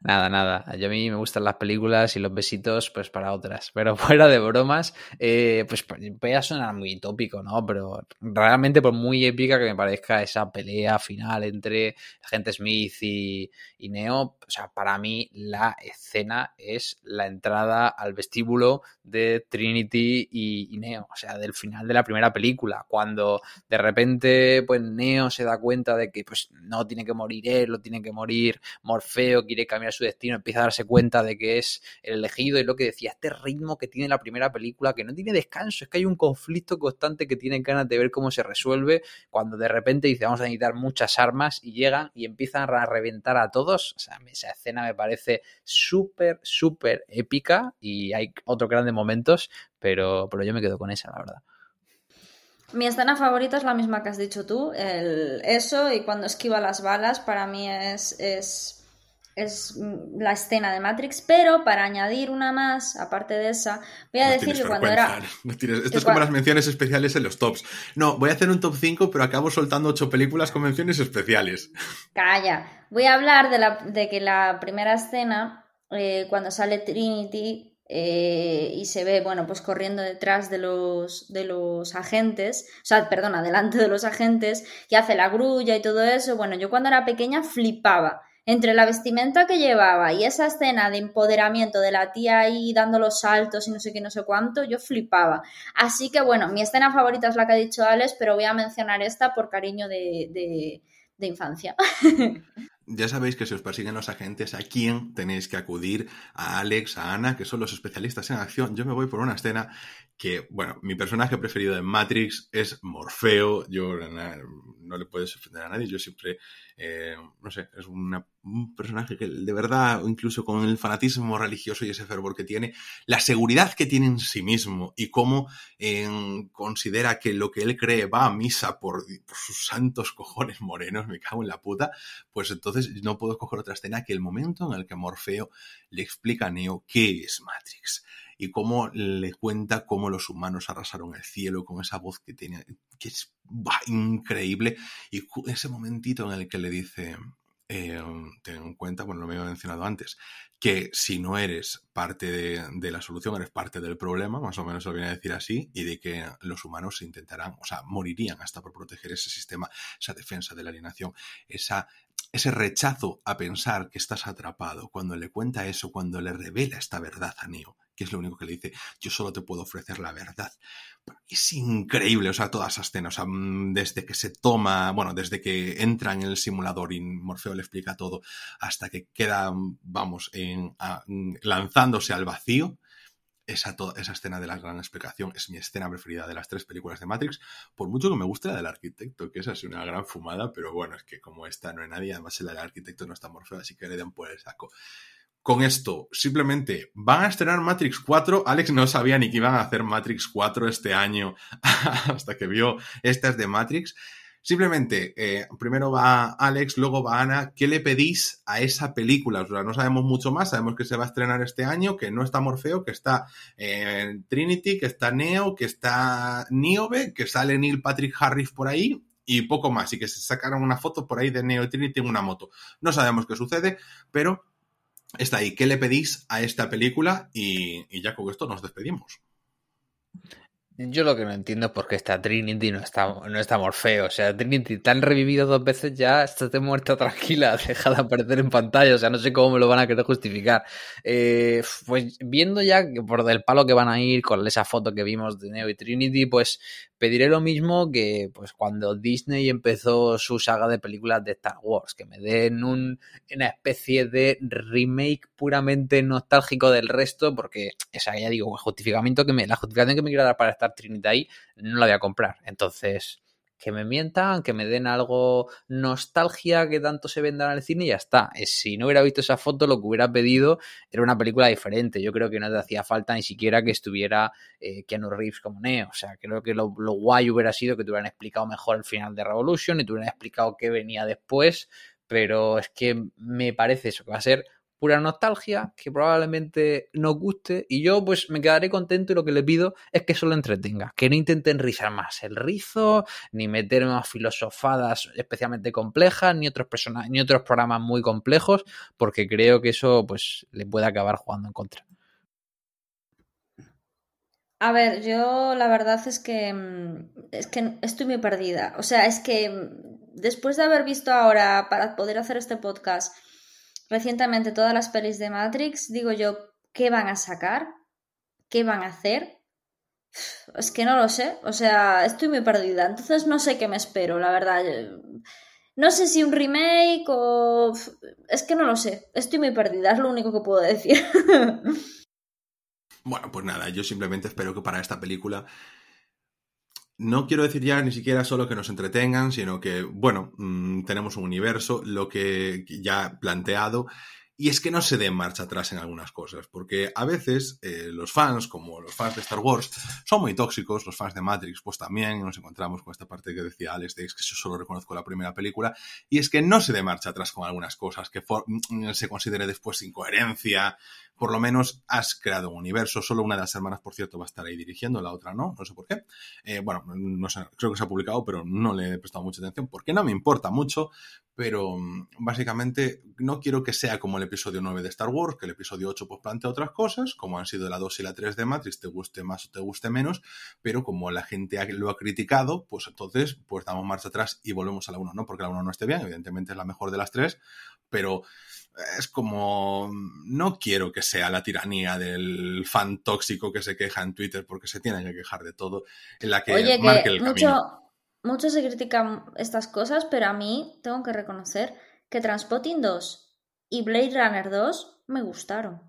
Nada, nada. Yo a mí me gustan las películas y los besitos, pues para otras. Pero fuera de bromas, eh, pues voy a sonar muy tópico, ¿no? Pero realmente, por muy épica que me parezca esa pelea final entre Agente Smith y, y Neo, o sea, para mí la escena es la entrada al vestíbulo de Trinity y, Neo, o sea, del final de la primera película, cuando de repente, pues Neo se da cuenta de que, pues, no tiene que morir él, lo tiene que morir Morfeo, quiere cambiar su destino, empieza a darse cuenta de que es el elegido y lo que decía, este ritmo que tiene la primera película, que no tiene descanso, es que hay un conflicto constante que tienen ganas de ver cómo se resuelve, cuando de repente dice, vamos a necesitar muchas armas y llegan y empiezan a reventar a todos, o sea, esa escena me parece súper, súper épica y hay otros grandes momentos, pero, pero yo me quedo con esa, la verdad. Mi escena favorita es la misma que has dicho tú, el, eso y cuando esquiva las balas para mí es, es es mm, la escena de Matrix, pero para añadir una más, aparte de esa, voy a decir que cuando era... Esto es como las menciones especiales en los tops. No, voy a hacer un top 5, pero acabo soltando ocho películas con menciones especiales. Calla. Voy a hablar de, la, de que la primera escena, eh, cuando sale Trinity, eh, y se ve, bueno, pues corriendo detrás de los, de los agentes, o sea, perdona, delante de los agentes, y hace la grulla y todo eso. Bueno, yo cuando era pequeña flipaba entre la vestimenta que llevaba y esa escena de empoderamiento de la tía ahí dando los saltos y no sé qué, no sé cuánto, yo flipaba. Así que bueno, mi escena favorita es la que ha dicho Alex, pero voy a mencionar esta por cariño de, de, de infancia. Ya sabéis que si os persiguen los agentes, ¿a quién tenéis que acudir? A Alex, a Ana, que son los especialistas en acción. Yo me voy por una escena que, bueno, mi personaje preferido de Matrix es Morfeo. Yo no le puedes ofender a nadie. Yo siempre, eh, no sé, es un personaje que de verdad, incluso con el fanatismo religioso y ese fervor que tiene, la seguridad que tiene en sí mismo y cómo eh, considera que lo que él cree va a misa por, por sus santos cojones morenos, me cago en la puta, pues entonces no puedo escoger otra escena que el momento en el que Morfeo le explica a Neo qué es Matrix y cómo le cuenta cómo los humanos arrasaron el cielo con esa voz que tiene, que es increíble. Y ese momentito en el que le dice, eh, ten en cuenta, bueno, lo había mencionado antes, que si no eres parte de, la solución, eres parte del problema, más o menos lo viene a decir así, y de que los humanos intentarán, o sea, morirían hasta por proteger ese sistema, esa defensa de la alienación, esa ese rechazo a pensar que estás atrapado, cuando le cuenta eso, cuando le revela esta verdad a Neo, que es lo único que le dice, yo solo te puedo ofrecer la verdad. Es increíble, o sea, toda esa escena, o sea, mm, desde que se toma, bueno, desde que entra en el simulador y Morfeo le explica todo, hasta que queda, vamos, en, a, lanzándose al vacío, esa, toda, esa escena de la gran explicación es mi escena preferida de las tres películas de Matrix, por mucho que me guste la del arquitecto, que esa es una gran fumada, pero bueno, es que como esta no hay nadie, además la del arquitecto no está morfeo, así que le den por el saco. Con esto, simplemente, van a estrenar Matrix 4. Alex no sabía ni que iban a hacer Matrix 4 este año hasta que vio estas de Matrix. Simplemente, eh, primero va Alex, luego va Ana. ¿Qué le pedís a esa película? O sea, no sabemos mucho más, sabemos que se va a estrenar este año, que no está Morfeo, que está eh, Trinity, que está Neo, que está Niobe, que sale Neil Patrick Harris por ahí y poco más. Y que se sacaron una foto por ahí de Neo y Trinity en una moto. No sabemos qué sucede, pero está ahí. ¿Qué le pedís a esta película? Y, ya con esto nos despedimos. Yo lo que no entiendo es por qué Trinity no está, no está Morfeo. O sea, Trinity tan revivido dos veces ya, estás de muerta tranquila, deja de aparecer en pantalla. O sea, no sé cómo me lo van a querer justificar. Eh, pues viendo ya que por del palo que van a ir con esa foto que vimos de Neo y Trinity, pues pediré lo mismo que pues cuando Disney empezó su saga de películas de Star Wars, que me den un, una especie de remake puramente nostálgico del resto, porque esa ya digo, justificamiento que me, la justificación que me quiero dar para estar Trinity ahí, no la voy a comprar. Entonces, que me mientan, que me den algo nostalgia que tanto se vendan al cine y ya está. Si no hubiera visto esa foto, lo que hubiera pedido era una película diferente. Yo creo que no te hacía falta ni siquiera que estuviera eh, Keanu Reeves como Neo. O sea, creo que lo, lo guay hubiera sido que te hubieran explicado mejor el final de Revolution y te hubieran explicado qué venía después. Pero es que me parece eso, que va a ser pura nostalgia que probablemente nos guste y yo pues me quedaré contento y lo que le pido es que solo entretenga, que no intenten rizar más el rizo, ni meter más filosofadas especialmente complejas, ni otros personajes, ni otros programas muy complejos, porque creo que eso pues le puede acabar jugando en contra. A ver, yo la verdad es que es que estoy muy perdida. O sea, es que después de haber visto ahora para poder hacer este podcast recientemente todas las pelis de Matrix, digo yo, ¿qué van a sacar? ¿Qué van a hacer? Es que no lo sé, o sea, estoy muy perdida, entonces no sé qué me espero, la verdad. No sé si un remake o... Es que no lo sé, estoy muy perdida, es lo único que puedo decir. Bueno, pues nada, yo simplemente espero que para esta película no quiero decir ya ni siquiera solo que nos entretengan, sino que, bueno, mmm, tenemos un universo, lo que ya planteado, y es que no se dé marcha atrás en algunas cosas, porque a veces eh, los fans, como los fans de Star Wars, son muy tóxicos, los fans de Matrix, pues también nos encontramos con esta parte que decía Alex, de que yo solo reconozco la primera película, y es que no se dé marcha atrás con algunas cosas, que mm, se considere después incoherencia, por lo menos has creado un universo. Solo una de las hermanas, por cierto, va a estar ahí dirigiendo, la otra no, no sé por qué. Eh, bueno, no sé, creo que se ha publicado, pero no le he prestado mucha atención porque no me importa mucho, pero mm, básicamente no quiero que sea como el episodio 9 de Star Wars, que el episodio 8 pues plantea otras cosas, como han sido la 2 y la 3 de Matrix, te guste más o te guste menos, pero como la gente lo ha criticado, pues entonces pues damos marcha atrás y volvemos a la 1, no porque la 1 no esté bien, evidentemente es la mejor de las tres, pero es como, no quiero que sea la tiranía del fan tóxico que se queja en Twitter porque se tiene que quejar de todo, en la que Oye, marque que el mucho, camino. mucho se critican estas cosas, pero a mí tengo que reconocer que Transpotting 2 y Blade Runner 2 me gustaron.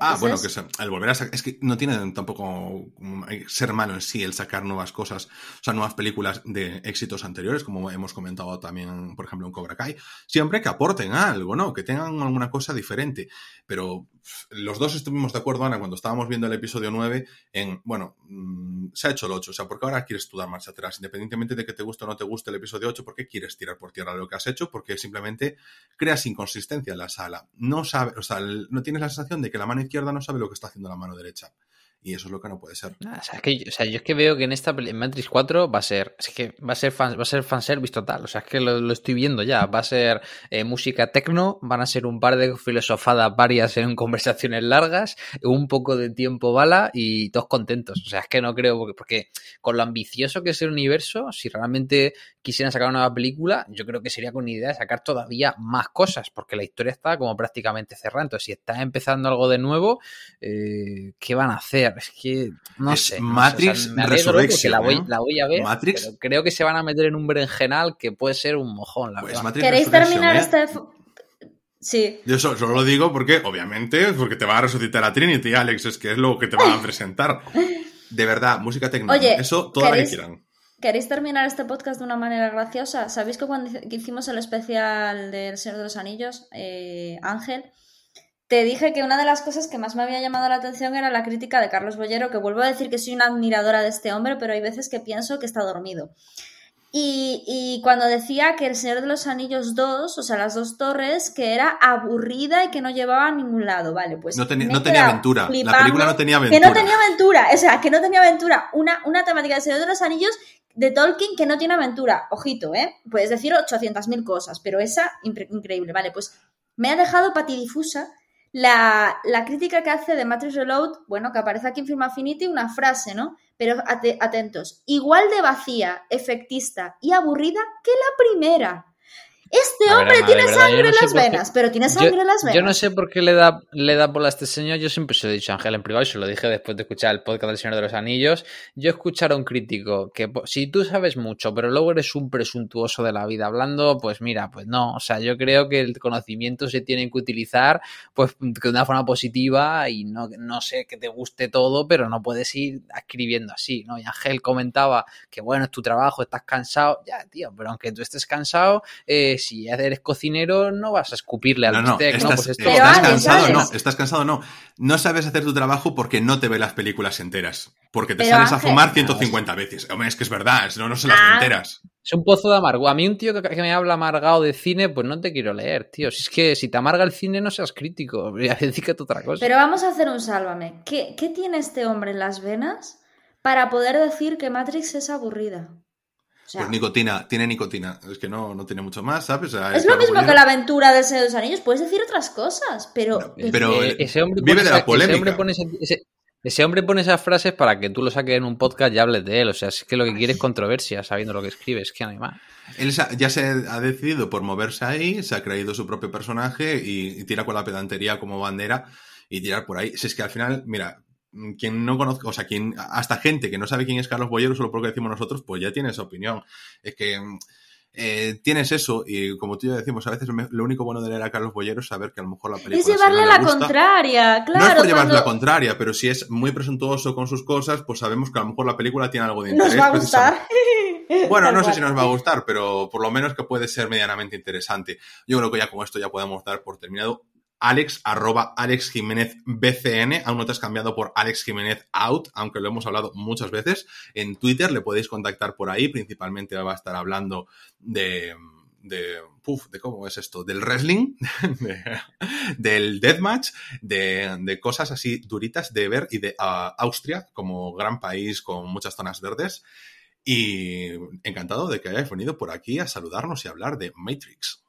Ah, bueno, que se- el volver a sacar. Es que no tiene tampoco mm, ser malo en sí el sacar nuevas cosas, o sea, nuevas películas de éxitos anteriores, como hemos comentado también, por ejemplo, en Cobra Kai. Siempre que aporten algo, ¿no? Que tengan alguna cosa diferente. Pero los dos estuvimos de acuerdo, Ana, cuando estábamos viendo el episodio 9, en, bueno, mm, se ha hecho el 8, o sea, porque ahora quieres tú dar marcha atrás, independientemente de que te guste o no te guste el episodio 8, ¿por qué quieres tirar por tierra lo que has hecho? Porque simplemente creas inconsistencia en la sala. No sabe, o sea, no tienes la sensación de que la mano izquierda no sabe lo que está haciendo la mano derecha. Y eso es lo que no puede ser. Ah, o, sea, es que, o sea, yo es que veo que en esta en Matrix 4 va a ser, es que va a ser fan, va a ser fanservice total, o sea, es que lo, estoy viendo ya, va a ser eh, música techno, van a ser un par de filosofadas varias en conversaciones largas, un poco de tiempo bala y todos contentos, o sea, es que no creo, porque, porque con lo ambicioso que es el universo, si realmente quisieran sacar una nueva película, yo creo que sería con idea de sacar todavía más cosas, porque la historia está como prácticamente cerrada, entonces si está empezando algo de nuevo, eh, ¿qué van a hacer? Es que no Es sé. no sé, Matrix me alegro porque Resurrection, la voy, ¿eh? la voy a ver, Matrix- pero creo que se van a meter en un berenjenal que puede ser un mojón, la Pues verdad. Matrix ¿Queréis terminar ¿eh? este... Sí. Yo so- solo lo digo porque, obviamente, porque te va a resucitar a Trinity, Alex, es que es lo que te van a presentar. De verdad, música técnica. Oye, Eso toda la que ¿queréis- quieran. ¿Queréis terminar este podcast de una manera graciosa? ¿Sabéis que cuando que hicimos el especial del Señor de los Anillos, eh, Ángel, te dije que una de las cosas que más me había llamado la atención era la crítica de Carlos Bollero, que vuelvo a decir que soy una admiradora de este hombre, pero hay veces que pienso que está dormido. Y, y cuando decía que el Señor de los Anillos 2, o sea, las dos torres, que era aburrida y que no llevaba a ningún lado, vale, pues... No, no tenía aventura. La flipando. película no tenía Que aventura. no tenía aventura, o sea, que no tenía aventura. Una, una temática del Señor de los Anillos de Tolkien que no tiene aventura. Ojito, ¿eh? Puedes decir 800.000 cosas, pero esa, increíble. Vale, pues me ha dejado patidifusa la, la crítica que hace de Matrix Reload, bueno, que aparece aquí en Film Affinity, una frase, ¿no? Pero ate- atentos, igual de vacía, efectista y aburrida que la primera. Este ver, hombre Ana, tiene verdad, sangre no en las por qué- venas, pero tiene sangre yo, en las venas. yo no sé por qué le da, le da bola a este señor. Yo siempre se lo he dicho a Ángel en privado y se lo dije después de escuchar el podcast del Señor de los Anillos. Yo escuchar a un crítico que si tú sabes mucho, pero luego eres un presuntuoso de la vida hablando, pues mira, pues no. O sea, yo creo que el conocimiento se tiene que utilizar pues de una forma positiva y no, no sé que te guste todo, pero no puedes ir escribiendo así, ¿no? Y Ángel comentaba que bueno, es tu trabajo, estás cansado. Ya, tío, pero aunque tú estés cansado, eh, si eres cocinero, no vas a escupirle al No, no, bistec, estás, ¿no? Pues esto- Pero estás Alex, cansado, Alex. no, estás cansado, no. No sabes hacer tu trabajo porque no te ve las películas enteras. Porque te Pero, sales a fumar 150 veces. Hombre, es que es verdad, no, no se las Ah. ve enteras. Es un pozo de amargo. A mí un tío que, que me habla amargado de cine, pues no te quiero leer, tío. Si es que si te amarga el cine, no seas crítico. Dedícate a otra cosa. Pero vamos a hacer un sálvame. ¿Qué, qué tiene este hombre en las venas para poder decir que Matrix es aburrida? O sea, Pues nicotina, tiene nicotina. Es que no, no tiene mucho más, ¿sabes? O sea, es lo mismo que la aventura del Señor de los Anillos. Puedes decir otras cosas, pero... No, pero- Eh, ese hombre vive de la esa- polémica. Ese hombre, pone ese- ese- ese hombre pone esas frases para que tú lo saques en un podcast y hables de él. O sea, es que lo que quiere es controversia, sabiendo lo que escribe. Es que no hay más. Él ya se ha decidido por moverse ahí, se ha creído su propio personaje y, y tira con la pedantería como bandera y tirar por ahí. Si es que al final, mira, quien no conozca, o sea, quien, hasta gente que no sabe quién es Carlos Bollero, solo porque decimos nosotros, pues ya tiene esa opinión. Es que mm, eh, tienes eso y como tú y yo decimos, a veces lo único bueno de leer a Carlos Bollero es saber que a lo mejor la película es si llevarle no la gusta, contraria, claro. no es por llevarle cuando la contraria, pero si es muy presuntuoso con sus cosas, pues sabemos que a lo mejor la película tiene algo de interés. Nos va a precisamente. gustar. Bueno, no sé si nos va a gustar, pero por lo menos que puede ser medianamente interesante. Yo creo que ya con esto ya podemos dar por terminado. Alex, arroba Alex Jiménez BCN, aún no te has cambiado por Alex Jiménez Out, aunque lo hemos hablado muchas veces. En Twitter le podéis contactar por ahí, principalmente va a estar hablando de de, de cómo es esto, del wrestling, del deathmatch, de, de cosas así duritas de ver y de Austria como gran país con muchas zonas verdes. Y encantado de que hayáis venido por aquí a saludarnos y hablar de Matrix.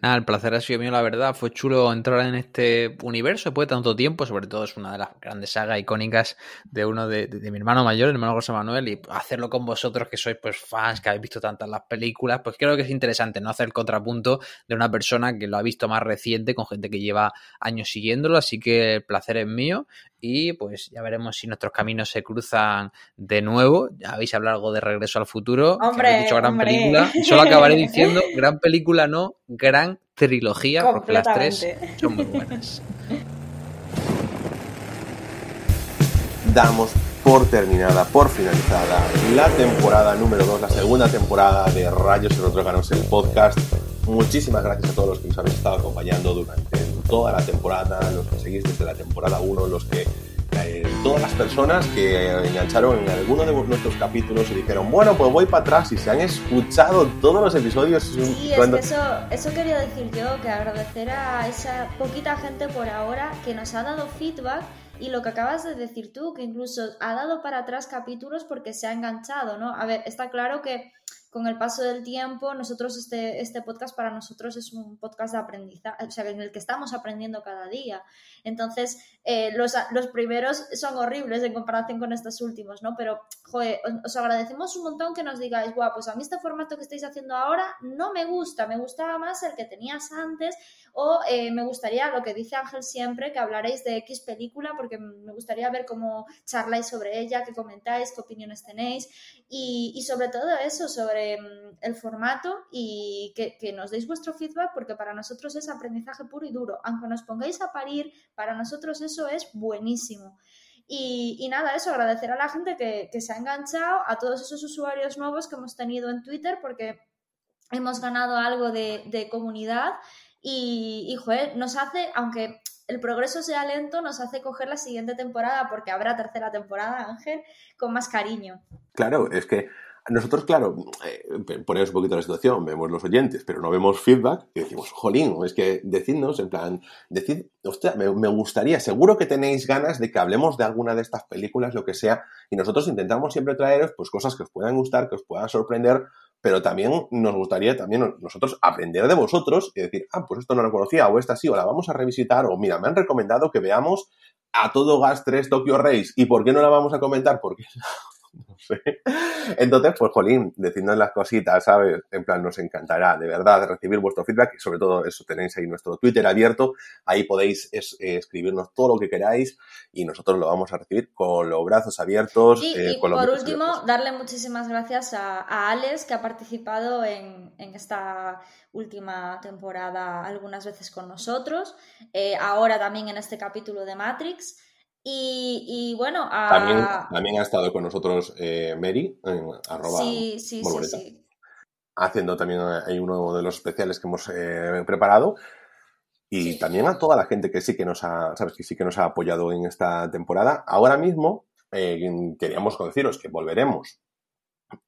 Nada, el placer ha sido mío, la verdad. Fue chulo entrar en este universo después de tanto tiempo. Sobre todo es una de las grandes sagas icónicas de uno de, mi hermano mayor, el hermano José Manuel, y hacerlo con vosotros que sois pues fans, que habéis visto tantas las películas, pues creo que es interesante, ¿no? Hacer el contrapunto de una persona que lo ha visto más reciente con gente que lleva años siguiéndolo. Así que el placer es mío y pues ya veremos si nuestros caminos se cruzan de nuevo. Ya habéis hablado algo de Regreso al Futuro, hombre, que dicho gran película. Solo acabaré diciendo gran película, no gran trilogía, porque las tres son muy buenas. Damos por terminada, por finalizada la temporada número 2, la segunda temporada de Rayos y Retróganos, el podcast. Muchísimas gracias a todos los que nos habéis estado acompañando durante toda la temporada, los que seguís desde la temporada 1, los que eh, todas las personas que engancharon en alguno de nuestros capítulos y dijeron, bueno, pues voy para atrás y se han escuchado todos los episodios. Sí, es que eso, eso quería decir yo, que agradecer a esa poquita gente por ahora que nos ha dado feedback y lo que acabas de decir tú, que incluso ha dado para atrás capítulos porque se ha enganchado, ¿no? A ver, está claro que con el paso del tiempo, nosotros este, este podcast para nosotros es un podcast de aprendizaje, o sea, en el que estamos aprendiendo cada día. Entonces, eh, los, los, primeros son horribles en comparación con estos últimos, ¿no? Pero, joder, os agradecemos un montón que nos digáis, guau, pues a mí este formato que estáis haciendo ahora no me gusta, me gustaba más el que tenías antes o eh, me gustaría, lo que dice Ángel siempre, que hablaréis de X película porque me gustaría ver cómo charláis sobre ella, qué comentáis, qué opiniones tenéis y, y sobre todo eso, sobre Mm, el formato y que, nos deis vuestro feedback porque para nosotros es aprendizaje puro y duro. Aunque nos pongáis a parir, para nosotros eso es buenísimo. Y, nada, eso, agradecer a la gente que, se ha enganchado, a todos esos usuarios nuevos que hemos tenido en Twitter porque hemos ganado algo de, comunidad y, y joder, nos hace, aunque el progreso sea lento, nos hace coger la siguiente temporada, porque habrá tercera temporada, Ángel, con más cariño. Claro, es que nosotros, claro, eh, ponemos un poquito la situación, vemos los oyentes, pero no vemos feedback, y decimos, jolín, es que decidnos, en plan, decid, hostia, me, me, gustaría, seguro que tenéis ganas de que hablemos de alguna de estas películas, lo que sea, y nosotros intentamos siempre traeros, pues, cosas que os puedan gustar, que os puedan sorprender, pero también nos gustaría también nosotros aprender de vosotros y decir, ah, pues esto no lo conocía, o esta sí, o la vamos a revisitar, o mira, me han recomendado que veamos a todo gas 3 Tokyo Race, ¿y por qué no la vamos a comentar? Porque sé. Entonces, pues, Jolín, decidnos las cositas, ¿sabes? En plan, nos encantará, de verdad, recibir vuestro feedback y sobre todo eso, tenéis ahí nuestro Twitter abierto, ahí podéis eh, escribirnos todo lo que queráis y nosotros lo vamos a recibir con los brazos abiertos. Y, eh, por último, darle muchísimas gracias a, a, Alex, que ha participado en, en, esta última temporada algunas veces con nosotros, eh, ahora también en este capítulo de Matrix. Y, bueno, también, ha estado con nosotros eh, Mary, en arroba sí, sí, sí, haciendo también hay uno de los especiales que hemos eh, preparado. Y también a toda la gente que sí que nos ha, sabes, que sí que nos ha apoyado en esta temporada. Ahora mismo eh, queríamos deciros que volveremos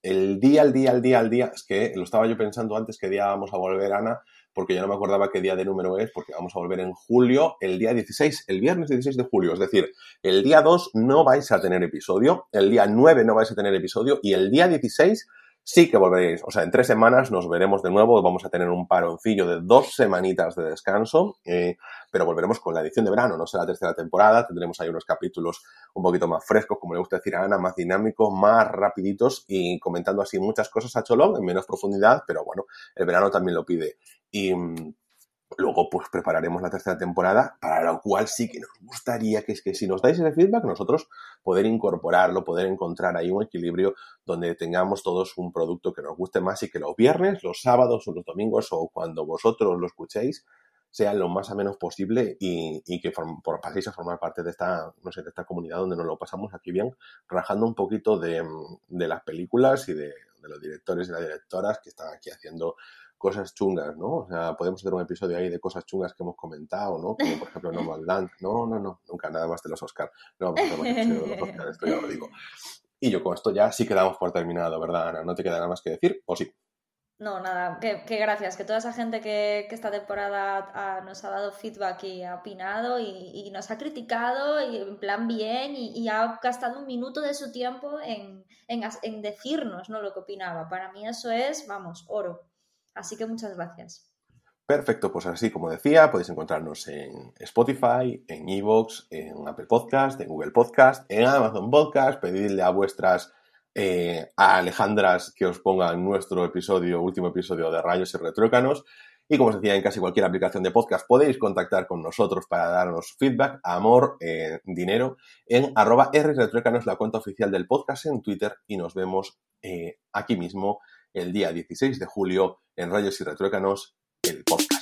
el día, el día, el día, el día. Es que lo estaba yo pensando antes que día vamos a volver, Ana, porque ya no me acordaba qué día de número es, porque vamos a volver en julio, el día 16, el viernes 16 de julio. Es decir, el día 2 no vais a tener episodio, el día 9 no vais a tener episodio y el día 16 sí que volveréis. O sea, en tres semanas nos veremos de nuevo. Vamos a tener un paroncillo de dos semanitas de descanso, eh, pero volveremos con la edición de verano. No será la tercera temporada. Tendremos ahí unos capítulos un poquito más frescos, como le gusta decir a Ana, más dinámicos, más rapiditos y comentando así muchas cosas a Cholón en menos profundidad, pero bueno, el verano también lo pide. Y mm, Luego, pues prepararemos la tercera temporada, para lo cual sí que nos gustaría que es que si nos dais ese feedback, nosotros poder incorporarlo, poder encontrar ahí un equilibrio donde tengamos todos un producto que nos guste más y que los viernes, los sábados o los domingos o cuando vosotros lo escuchéis, sean lo más o menos posible y, que por, paséis a formar parte de esta, no sé, de esta comunidad donde nos lo pasamos aquí bien, rajando un poquito de, de las películas y de, de los directores y las directoras que están aquí haciendo cosas chungas, ¿no? O sea, podemos hacer un episodio ahí de cosas chungas que hemos comentado, ¿no? Como por ejemplo No Land. No, no, no, nunca nada más de los Oscars. No vamos a hacer de los Oscars, esto ya lo digo. Y yo con esto ya sí quedamos por terminado, ¿verdad, Ana? ¿No te queda nada más que decir? ¿O sí? No, nada, que, gracias, que toda esa gente que, esta temporada nos ha dado feedback y ha opinado y, nos ha criticado y en plan bien y, ha gastado un minuto de su tiempo en, en, decirnos ¿no? lo que opinaba. Para mí eso es, vamos, oro. Así que muchas gracias. Perfecto, pues así como decía, podéis encontrarnos en Spotify, en Evox, en Apple Podcast, en Google Podcast, en Amazon Podcast, pedirle a vuestras eh, a Alejandras que os pongan nuestro episodio, último episodio de Rayos y Retrócanos. Y como os decía, en casi cualquier aplicación de podcast podéis contactar con nosotros para darnos feedback, amor, eh, dinero, en arroba Retrócanos, la cuenta oficial del podcast en Twitter. Y nos vemos eh, aquí mismo el día 16 de julio en Rayos y Retrócanos, el podcast.